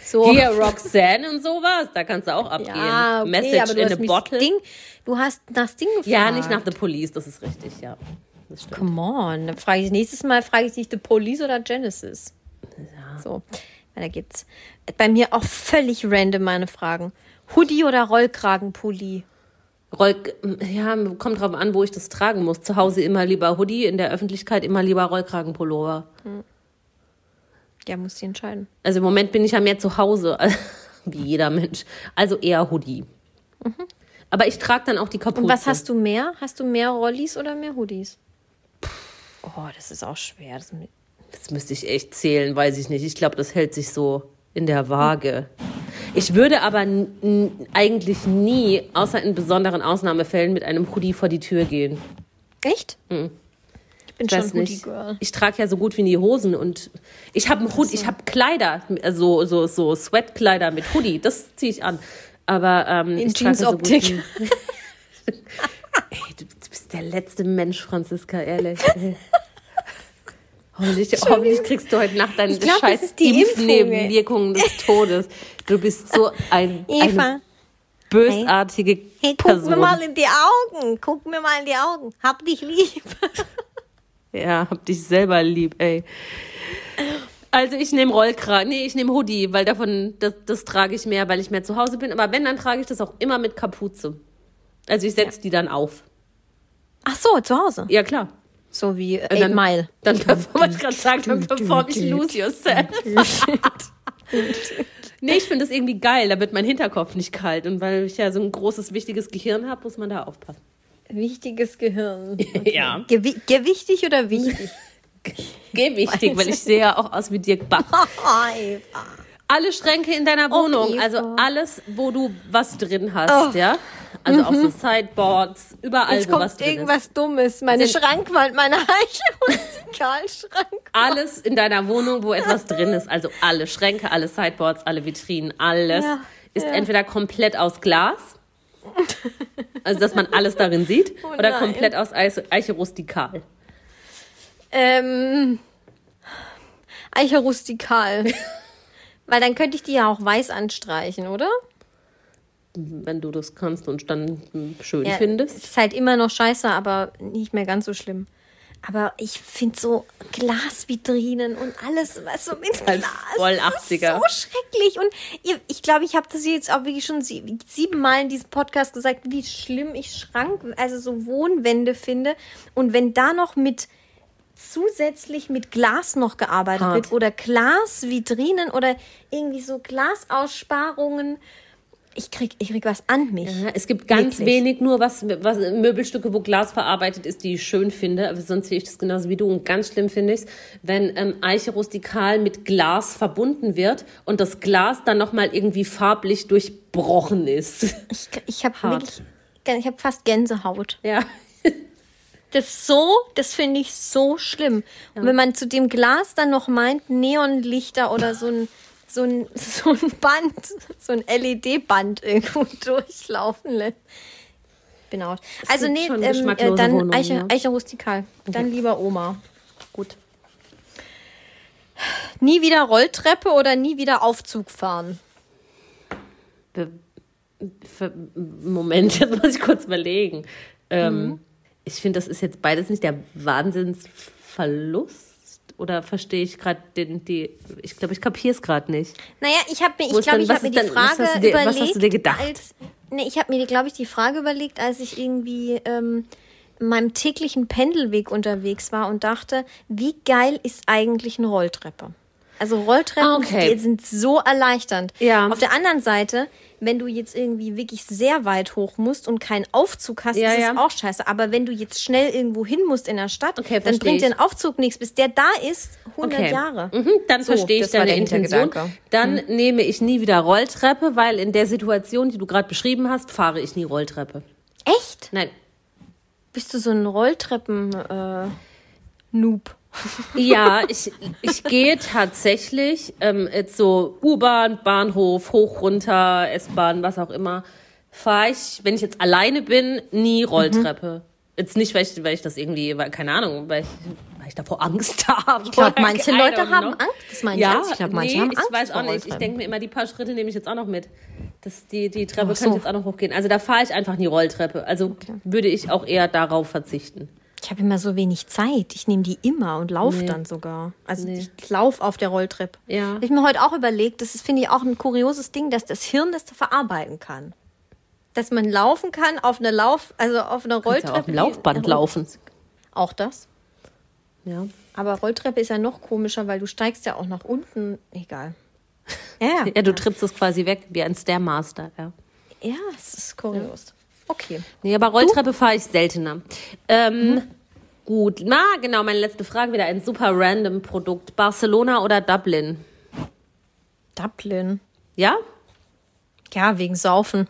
[SPEAKER 2] So.
[SPEAKER 3] Hier Roxanne und sowas, da kannst du auch abgehen.
[SPEAKER 2] ja, okay,
[SPEAKER 3] Message in a Bottle.
[SPEAKER 2] Sting, du hast nach Sting gefragt.
[SPEAKER 3] Ja, nicht nach The Police, das ist richtig, ja. Das stimmt.
[SPEAKER 2] Come on. Dann frage ich nächstes Mal frage ich dich The Police oder Genesis. So, weiter geht's. Bei mir auch völlig random meine Fragen. Hoodie oder Rollkragenpulli?
[SPEAKER 3] Roll, ja, kommt drauf an, wo ich das tragen muss. Zu Hause immer lieber Hoodie, in der Öffentlichkeit immer lieber Rollkragenpullover.
[SPEAKER 2] Ja, muss ich entscheiden.
[SPEAKER 3] Also im Moment bin ich ja mehr zu Hause, *laughs* wie jeder Mensch. Also eher Hoodie. Aber ich trage dann auch die Kapuze.
[SPEAKER 2] Und was hast du mehr? Hast du mehr Rollis oder mehr Hoodies? Oh, das ist auch schwer. Das
[SPEAKER 3] Das müsste ich echt zählen, weiß ich nicht. Ich glaube, das hält sich so in der Waage. Ich würde aber eigentlich nie, außer in besonderen Ausnahmefällen, mit einem Hoodie vor die Tür gehen.
[SPEAKER 2] Echt? Ich bin.
[SPEAKER 3] Ich
[SPEAKER 2] schon
[SPEAKER 3] weiß
[SPEAKER 2] Hoodie
[SPEAKER 3] nicht.
[SPEAKER 2] Girl.
[SPEAKER 3] Ich trage ja so gut wie nie Hosen und ich habe Hood, ich habe Kleider, also so so Sweatkleider mit Hoodie, das ziehe ich an. Aber ähm,
[SPEAKER 2] In
[SPEAKER 3] ich trage so gut
[SPEAKER 2] Jeansoptik.
[SPEAKER 3] wie- *laughs* Ey, du, bist der letzte Mensch, Franziska, ehrlich. ey. *laughs* Hoffentlich, hoffentlich kriegst du heute Nacht deine
[SPEAKER 2] glaub,
[SPEAKER 3] scheiß. Impfnebenwirkungen des Todes. Du bist so ein,
[SPEAKER 2] Eva.
[SPEAKER 3] eine bösartige
[SPEAKER 2] Hey, guck
[SPEAKER 3] Person.
[SPEAKER 2] mir mal in die Augen. Guck mir mal in die Augen. Hab dich lieb. *laughs*
[SPEAKER 3] Ja, hab dich selber lieb, ey. Also ich nehme Rollkragen, nee, ich nehme Hoodie, weil davon, das, das trage ich mehr, weil ich mehr zu Hause bin. Aber wenn, dann trage ich das auch immer mit Kapuze. Also ich setze die dann auf.
[SPEAKER 2] Ach so, zu Hause.
[SPEAKER 3] Ja, klar.
[SPEAKER 2] So wie Eight
[SPEAKER 3] dann,
[SPEAKER 2] Mile.
[SPEAKER 3] Dann *laughs* perform, ich gerade sagen, dann perform ich Lose Yourself. *laughs* nee, ich finde das irgendwie geil, da wird mein Hinterkopf nicht kalt. Und weil ich ja so ein großes, wichtiges Gehirn habe, muss man da aufpassen.
[SPEAKER 2] Wichtiges Gehirn. *laughs*
[SPEAKER 3] Ja.
[SPEAKER 2] Gewi gewichtig oder wichtig?
[SPEAKER 3] Geh wichtig, weil ich sehe ja auch aus wie Dirk Bach. Alle Schränke in deiner Wohnung,
[SPEAKER 2] Eva.
[SPEAKER 3] also alles, wo du was drin hast, ja. Also auch so Sideboards, überall,
[SPEAKER 2] Jetzt
[SPEAKER 3] wo
[SPEAKER 2] kommt
[SPEAKER 3] was drin ist.
[SPEAKER 2] irgendwas Dummes. Meine
[SPEAKER 3] Sind-
[SPEAKER 2] Schrankwand, meine *laughs* Eiche-Rustikalschrank.
[SPEAKER 3] Alles in deiner Wohnung, wo etwas drin ist. Also alle Schränke, alle Sideboards, alle Vitrinen, alles
[SPEAKER 2] Ja,
[SPEAKER 3] ist
[SPEAKER 2] ja.
[SPEAKER 3] entweder komplett aus Glas, also dass man alles darin sieht,
[SPEAKER 2] Oh
[SPEAKER 3] oder
[SPEAKER 2] nein.
[SPEAKER 3] komplett aus Eiche rustikal.
[SPEAKER 2] Ähm, Eiche rustikal. *laughs* Weil dann könnte ich die ja auch weiß anstreichen, oder?
[SPEAKER 3] Wenn du das kannst und dann schön
[SPEAKER 2] Ja,
[SPEAKER 3] findest.
[SPEAKER 2] Es ist halt immer noch scheiße, aber nicht mehr ganz so schlimm. Aber ich finde so Glasvitrinen und alles, was so mit Glas.
[SPEAKER 3] voll
[SPEAKER 2] das ist
[SPEAKER 3] 80er.
[SPEAKER 2] so schrecklich. Und ich glaube, ich habe das jetzt auch wirklich schon sie, siebenmal in diesem Podcast gesagt, wie schlimm ich Schrank, also so Wohnwände finde. Und wenn da noch mit zusätzlich mit Glas noch gearbeitet
[SPEAKER 3] Hart.
[SPEAKER 2] wird oder Glasvitrinen oder irgendwie so Glasaussparungen. Ich krieg, ich krieg was an mich.
[SPEAKER 3] Ja, es gibt ganz
[SPEAKER 2] Wirklich.
[SPEAKER 3] wenig nur was, was Möbelstücke, wo Glas verarbeitet ist, die ich schön finde. Aber sonst sehe ich das genauso wie du. Und ganz schlimm finde ich es, wenn ähm, Eiche rustikal mit Glas verbunden wird und das Glas dann nochmal irgendwie farblich durchbrochen ist.
[SPEAKER 2] Ich, ich habe ich habe fast Gänsehaut.
[SPEAKER 3] Ja.
[SPEAKER 2] Das so, das finde ich so schlimm. Und wenn man zu dem Glas dann noch meint, Neonlichter oder so ein, so ein, *laughs* so ein Band, so ein LED-Band irgendwo *laughs* durchlaufen lässt. Bin out. Also nee, ähm, äh, dann Eiche,
[SPEAKER 3] ja.
[SPEAKER 2] Eiche rustikal. Dann lieber Oma.
[SPEAKER 3] Gut.
[SPEAKER 2] Nie wieder Rolltreppe oder nie wieder Aufzug fahren.
[SPEAKER 3] Be Moment, *laughs* jetzt muss ich kurz überlegen. Ähm, Ich finde, das ist jetzt beides nicht der Wahnsinnsverlust. Oder verstehe ich gerade den, die, ich glaube, ich kapiere es gerade nicht.
[SPEAKER 2] Naja, ich habe mir, ich glaube, ich
[SPEAKER 3] was
[SPEAKER 2] habe mir die
[SPEAKER 3] dann- was
[SPEAKER 2] Frage
[SPEAKER 3] du dir- was
[SPEAKER 2] überlegt.
[SPEAKER 3] hast du dir gedacht?
[SPEAKER 2] Als, nee, ich habe mir, glaube ich, die Frage überlegt, als ich irgendwie ähm, in meinem täglichen Pendelweg unterwegs war und dachte, wie geil ist eigentlich eine Rolltreppe? Also Rolltreppen
[SPEAKER 3] Ah, okay.
[SPEAKER 2] sind so erleichternd.
[SPEAKER 3] Ja.
[SPEAKER 2] Auf der anderen Seite, wenn du jetzt irgendwie wirklich sehr weit hoch musst und keinen Aufzug hast,
[SPEAKER 3] Ja,
[SPEAKER 2] ist
[SPEAKER 3] ja.
[SPEAKER 2] es auch scheiße. Aber wenn du jetzt schnell irgendwo hin musst in der Stadt,
[SPEAKER 3] Okay,
[SPEAKER 2] dann bringt dir ein Aufzug nichts, bis der da ist, 100
[SPEAKER 3] Okay.
[SPEAKER 2] Jahre.
[SPEAKER 3] Mhm, dann
[SPEAKER 2] So,
[SPEAKER 3] verstehe ich deine Intention. Dann nehme ich nie wieder Rolltreppe, weil in der Situation, die du gerade beschrieben hast, fahre ich nie Rolltreppe.
[SPEAKER 2] Echt?
[SPEAKER 3] Nein.
[SPEAKER 2] Bist du so ein Rolltreppen-Noob?
[SPEAKER 3] Ja, ich, ich gehe tatsächlich ähm, jetzt so U-Bahn, Bahnhof, hoch, runter, S-Bahn, was auch immer, fahre ich, wenn ich jetzt alleine bin, nie Rolltreppe. Jetzt nicht, weil ich, weil ich das irgendwie, weil, keine Ahnung, weil ich, weil ich davor Angst *laughs* habe.
[SPEAKER 2] Ich glaube, manche Leute
[SPEAKER 3] don't
[SPEAKER 2] haben
[SPEAKER 3] know.
[SPEAKER 2] Angst. Das meine ich
[SPEAKER 3] Ja,
[SPEAKER 2] ernst. Ich glaube, manche
[SPEAKER 3] nee,
[SPEAKER 2] haben
[SPEAKER 3] ich
[SPEAKER 2] Angst
[SPEAKER 3] weiß
[SPEAKER 2] vor
[SPEAKER 3] auch nicht. Ich denke mir immer, die paar Schritte nehme ich jetzt auch noch mit. Das, die, die Treppe
[SPEAKER 2] Ach
[SPEAKER 3] kann ich jetzt auch noch hochgehen. Also da fahre ich einfach nie Rolltreppe. Also würde ich auch eher darauf verzichten.
[SPEAKER 2] Ich habe immer so wenig Zeit. Ich nehme die immer und laufe
[SPEAKER 3] Nee.
[SPEAKER 2] dann sogar. Also ich laufe auf der Rolltreppe.
[SPEAKER 3] Ja.
[SPEAKER 2] Habe ich mir heute auch überlegt, das ist, finde ich, auch ein kurioses Ding, dass das Hirn das verarbeiten kann. Dass man laufen kann auf einer Lauf, also auf einer
[SPEAKER 3] Kannst ja
[SPEAKER 2] Rolltreppe.
[SPEAKER 3] auf dem Laufband laufen.
[SPEAKER 2] Auch das.
[SPEAKER 3] Ja.
[SPEAKER 2] Aber Rolltreppe ist ja noch komischer, weil du steigst ja auch nach unten. Egal. *laughs* Ja,
[SPEAKER 3] Ja, du trittst es quasi weg, wie ein Stairmaster, ja.
[SPEAKER 2] ja, es ist kurios. Okay.
[SPEAKER 3] Nee, aber Rolltreppe fahre ich seltener. Ähm, Gut, na genau, meine letzte Frage wieder. Ein super random Produkt. Barcelona oder Dublin?
[SPEAKER 2] Dublin.
[SPEAKER 3] Ja?
[SPEAKER 2] Ja, wegen Saufen.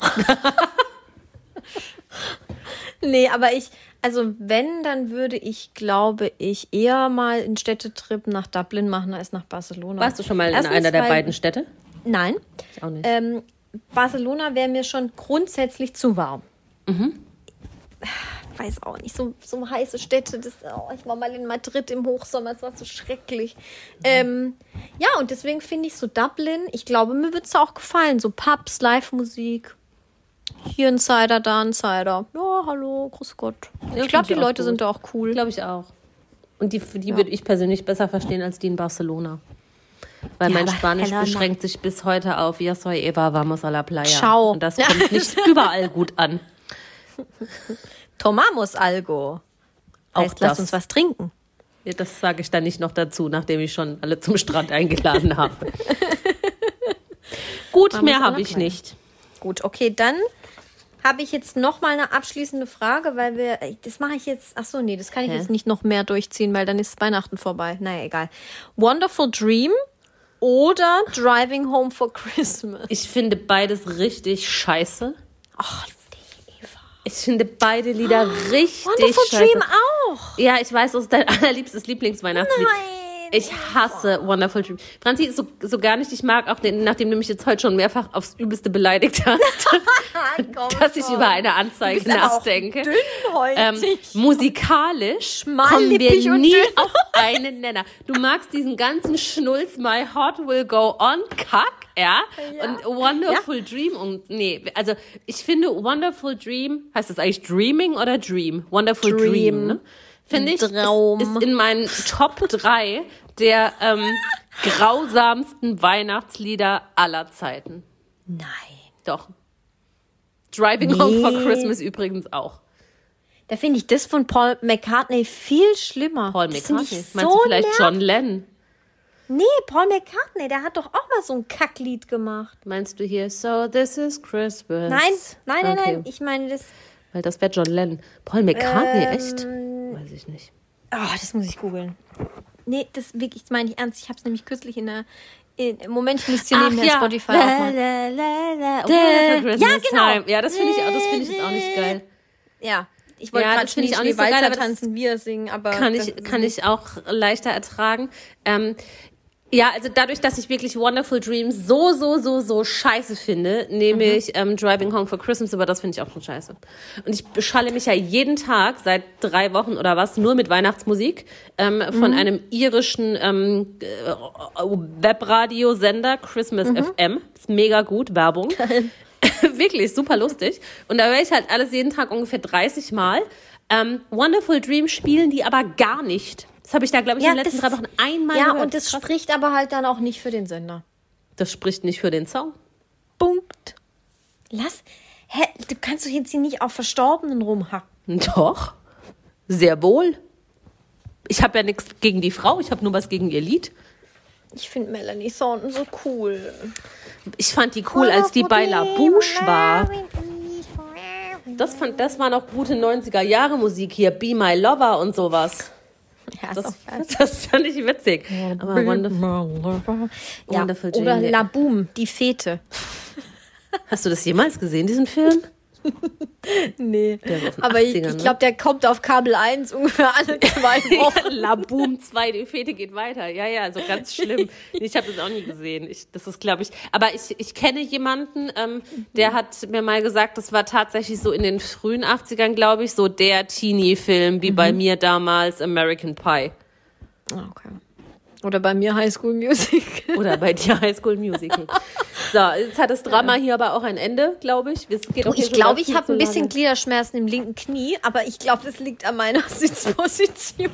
[SPEAKER 2] *laughs* nee, aber ich, also wenn, dann würde ich, glaube ich, eher mal einen Städtetrip nach Dublin machen als nach Barcelona.
[SPEAKER 3] Warst du schon mal
[SPEAKER 2] Erstens,
[SPEAKER 3] in einer der
[SPEAKER 2] weil-
[SPEAKER 3] beiden Städte?
[SPEAKER 2] Nein.
[SPEAKER 3] Ich auch nicht.
[SPEAKER 2] Ähm, Barcelona wäre mir schon grundsätzlich zu warm.
[SPEAKER 3] Mhm.
[SPEAKER 2] Weiß auch nicht, so, so heiße Städte. Das, oh, ich war mal in Madrid im Hochsommer, es war so schrecklich. Ähm, ja, und deswegen finde ich so Dublin, ich glaube, mir wird es auch gefallen. So Pubs, Live-Musik. Hier ein Cider, da ein Cider. Ja, hallo, grüß Gott.
[SPEAKER 3] Ja,
[SPEAKER 2] ich glaube, die
[SPEAKER 3] ich
[SPEAKER 2] Leute
[SPEAKER 3] gut.
[SPEAKER 2] sind da auch cool.
[SPEAKER 3] Glaube ich auch. Und die, die würde ich persönlich besser verstehen als die in Barcelona. Weil
[SPEAKER 2] Ja,
[SPEAKER 3] mein Spanisch
[SPEAKER 2] Helena-
[SPEAKER 3] beschränkt sich bis heute auf Ja soy Eva, vamos a la playa.
[SPEAKER 2] Ciao.
[SPEAKER 3] Und das kommt nicht *laughs* überall gut an. *laughs*
[SPEAKER 2] Tomamos algo.
[SPEAKER 3] Auch
[SPEAKER 2] Heißt, lass
[SPEAKER 3] das.
[SPEAKER 2] uns was trinken.
[SPEAKER 3] Ja, Das sage ich dann nicht noch dazu, nachdem ich schon alle zum Strand eingeladen habe. *laughs* Gut,
[SPEAKER 2] Vamos
[SPEAKER 3] mehr habe ich
[SPEAKER 2] playa.
[SPEAKER 3] nicht.
[SPEAKER 2] Gut, okay, dann habe ich jetzt noch mal eine abschließende Frage, weil wir, das mache ich jetzt, ach so, nee, das kann ich
[SPEAKER 3] Hä?
[SPEAKER 2] jetzt nicht noch mehr durchziehen, weil dann ist Weihnachten vorbei. Naja, egal. Wonderful Dream oder Driving Home for Christmas?
[SPEAKER 3] Ich finde beides richtig scheiße.
[SPEAKER 2] Ach.
[SPEAKER 3] Ich finde beide Lieder *gasps* richtig
[SPEAKER 2] Wonderful
[SPEAKER 3] scheiße.
[SPEAKER 2] Dream auch.
[SPEAKER 3] Ja, ich weiß, das ist dein *laughs* allerliebstes Lieblingsweihnachtslied.
[SPEAKER 2] Nein.
[SPEAKER 3] Ich hasse Wonderful Dream. Franzi, so, so gar nicht. Ich mag auch den, nachdem du mich jetzt heute schon mehrfach aufs Übelste beleidigt hast, *laughs* dass ich
[SPEAKER 2] schon.
[SPEAKER 3] über eine Anzeige nachdenke. Ähm, musikalisch kommen wir nie auf einen Nenner. Du magst diesen ganzen Schnulz, My Heart Will Go On, Kack, ja?
[SPEAKER 2] Ja.
[SPEAKER 3] Und Wonderful Dream und, nee, also ich finde Wonderful Dream, heißt das eigentlich Dreaming oder Dream? Wonderful Dream,
[SPEAKER 2] Dream.
[SPEAKER 3] ne? Finde ich, ist,
[SPEAKER 2] Traum.
[SPEAKER 3] ist in meinen Top 3 der ähm, *laughs* grausamsten Weihnachtslieder aller Zeiten.
[SPEAKER 2] Nein.
[SPEAKER 3] Doch. Driving Home for
[SPEAKER 2] Nee.
[SPEAKER 3] Christmas übrigens auch.
[SPEAKER 2] Da finde ich das von Paul McCartney viel schlimmer.
[SPEAKER 3] Paul McCartney.
[SPEAKER 2] ich
[SPEAKER 3] Meinst
[SPEAKER 2] so
[SPEAKER 3] du vielleicht. John Lennon?
[SPEAKER 2] Nee, Paul McCartney, der hat doch auch mal so ein Kacklied gemacht.
[SPEAKER 3] Meinst du hier, so this is Christmas?
[SPEAKER 2] Nein, nein, nein,
[SPEAKER 3] Okay.
[SPEAKER 2] nein. Ich meine das.
[SPEAKER 3] Weil das wäre John Lennon. Paul McCartney,
[SPEAKER 2] Ähm,
[SPEAKER 3] echt? Weiß ich nicht.
[SPEAKER 2] Oh, das muss ich googeln. Nee, das wirklich, das meine ich ernst. Ich habe es nämlich kürzlich in der. In, Moment ich dir nebenher Spotify
[SPEAKER 3] La, la, la, la, Christmas
[SPEAKER 2] Ja, genau.
[SPEAKER 3] Time. Ja, das finde ich, das finde ich jetzt auch nicht geil.
[SPEAKER 2] Ja, ich wollte
[SPEAKER 3] Ja,
[SPEAKER 2] gerade
[SPEAKER 3] finde ich auch nicht so geil, aber
[SPEAKER 2] tanzen, wir singen, aber.
[SPEAKER 3] Kann ich, kann ich auch leichter ertragen. Ähm, ja, also dadurch, dass ich wirklich Wonderful Dreams so, so, so, so scheiße finde, nehme
[SPEAKER 2] Mhm.
[SPEAKER 3] ich ähm, Driving Home for Christmas, aber das finde ich auch schon scheiße. Und ich beschalle mich ja jeden Tag seit drei Wochen oder was nur mit Weihnachtsmusik ähm, von
[SPEAKER 2] Mhm.
[SPEAKER 3] einem irischen ähm, äh, Webradiosender, Christmas
[SPEAKER 2] Mhm.
[SPEAKER 3] FM. Ist mega gut, Werbung. *laughs* Wirklich, super lustig. Und da höre ich halt alles jeden Tag ungefähr 30 Mal. Ähm, Wonderful Dream spielen die aber gar nicht. Das habe ich da, glaube ich,
[SPEAKER 2] Ja,
[SPEAKER 3] in den letzten drei Wochen einmal
[SPEAKER 2] Ja,
[SPEAKER 3] gehört.
[SPEAKER 2] und das
[SPEAKER 3] Krass.
[SPEAKER 2] spricht aber halt dann auch nicht für den Sender.
[SPEAKER 3] das spricht nicht für den Song.
[SPEAKER 2] Punkt. Lass. Hä, du kannst doch jetzt hier nicht auf Verstorbenen rumhacken. *laughs*
[SPEAKER 3] Doch, sehr wohl. Ich habe ja nichts gegen die Frau, ich habe nur was gegen ihr Lied.
[SPEAKER 2] Ich finde Melanie Thornton so cool.
[SPEAKER 3] Ich fand die cool, als die bei La Bouche war. Das, fand, das war noch gute 90er Jahre Musik hier, Be My Lover und sowas.
[SPEAKER 2] Ja,
[SPEAKER 3] Das, *laughs* das fand ich witzig. Aber Wonderful,
[SPEAKER 2] ja,
[SPEAKER 3] Wonderful
[SPEAKER 2] oder
[SPEAKER 3] Jane.
[SPEAKER 2] La Boom, die Fete.
[SPEAKER 3] Hast du das jemals gesehen, diesen Film? *laughs*
[SPEAKER 2] Nee. Aber ich,
[SPEAKER 3] 80ern,
[SPEAKER 2] ich
[SPEAKER 3] ne?
[SPEAKER 2] glaube, der kommt auf Kabel 1 ungefähr alle *laughs* zwei Wochen.
[SPEAKER 3] La Boom 2, die Fete geht weiter. Ja, ja, also ganz schlimm. Ich habe das auch nie gesehen. Ich, das ist, glaube ich, aber ich, ich kenne jemanden, ähm, der hat mir mal gesagt, das war tatsächlich so in den frühen 80ern, glaube ich, so der Teenie-Film, wie bei mir damals American Pie.
[SPEAKER 2] Ah, Okay. Oder bei mir High School Music.
[SPEAKER 3] Oder bei dir High School Musical. So, jetzt hat das Drama hier aber auch ein Ende, glaube ich. Es geht auch hier
[SPEAKER 2] Ich glaube, ich habe ein bisschen
[SPEAKER 3] lange.
[SPEAKER 2] Gliederschmerzen im linken Knie, aber ich glaube, das liegt an meiner *laughs* Sitzposition.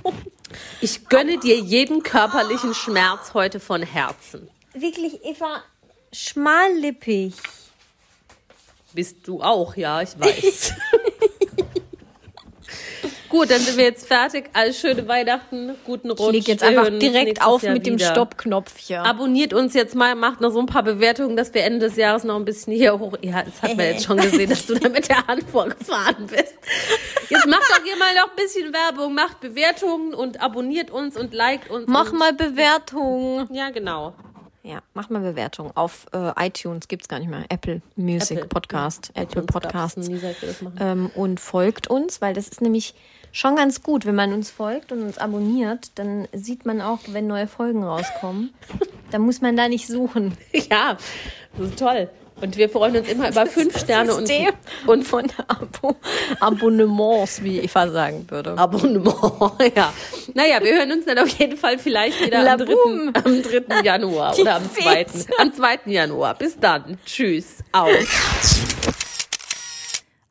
[SPEAKER 3] Ich gönne dir jeden körperlichen Schmerz heute von Herzen.
[SPEAKER 2] Wirklich, Eva, schmallippig.
[SPEAKER 3] Bist du auch, ja, ich weiß. *laughs* Gut, dann sind wir jetzt fertig. Alles schöne Weihnachten, guten Rutsch.
[SPEAKER 2] Ich lege jetzt einfach direkt auf
[SPEAKER 3] Jahr
[SPEAKER 2] mit dem. Stoppknopf hier.
[SPEAKER 3] Abonniert uns jetzt mal, macht noch so ein paar Bewertungen, dass wir Ende des Jahres noch ein bisschen hier hoch. Ja, das hat man jetzt schon gesehen, dass du da mit der Hand vorgefahren bist. Jetzt macht doch hier mal noch ein bisschen Werbung, macht Bewertungen und abonniert uns und liked uns.
[SPEAKER 2] Mach mal Bewertung.
[SPEAKER 3] Ja, genau.
[SPEAKER 2] Ja, macht mal Bewertung. Auf äh, iTunes gibt es gar nicht mehr. Apple Music
[SPEAKER 3] Apple,
[SPEAKER 2] Podcast,
[SPEAKER 3] ja.
[SPEAKER 2] Apple Podcasts.
[SPEAKER 3] nie.
[SPEAKER 2] Ähm, und folgt uns, weil das ist nämlich schon ganz gut. Wenn man uns folgt und uns abonniert, dann sieht man auch, wenn neue Folgen rauskommen. *laughs* dann muss man da nicht suchen. *laughs*
[SPEAKER 3] Ja, das ist toll. Und wir freuen uns immer über fünf Sterne und, und
[SPEAKER 2] von Abo Abonnements, wie Eva sagen würde.
[SPEAKER 3] Abonnement. *laughs* Ja. Naja, wir hören uns dann auf jeden Fall vielleicht wieder
[SPEAKER 2] La
[SPEAKER 3] am 3. am 3. Januar
[SPEAKER 2] Die
[SPEAKER 3] oder am 2.
[SPEAKER 2] Fete.
[SPEAKER 3] Am 2. Januar. Bis dann. Tschüss. Aus.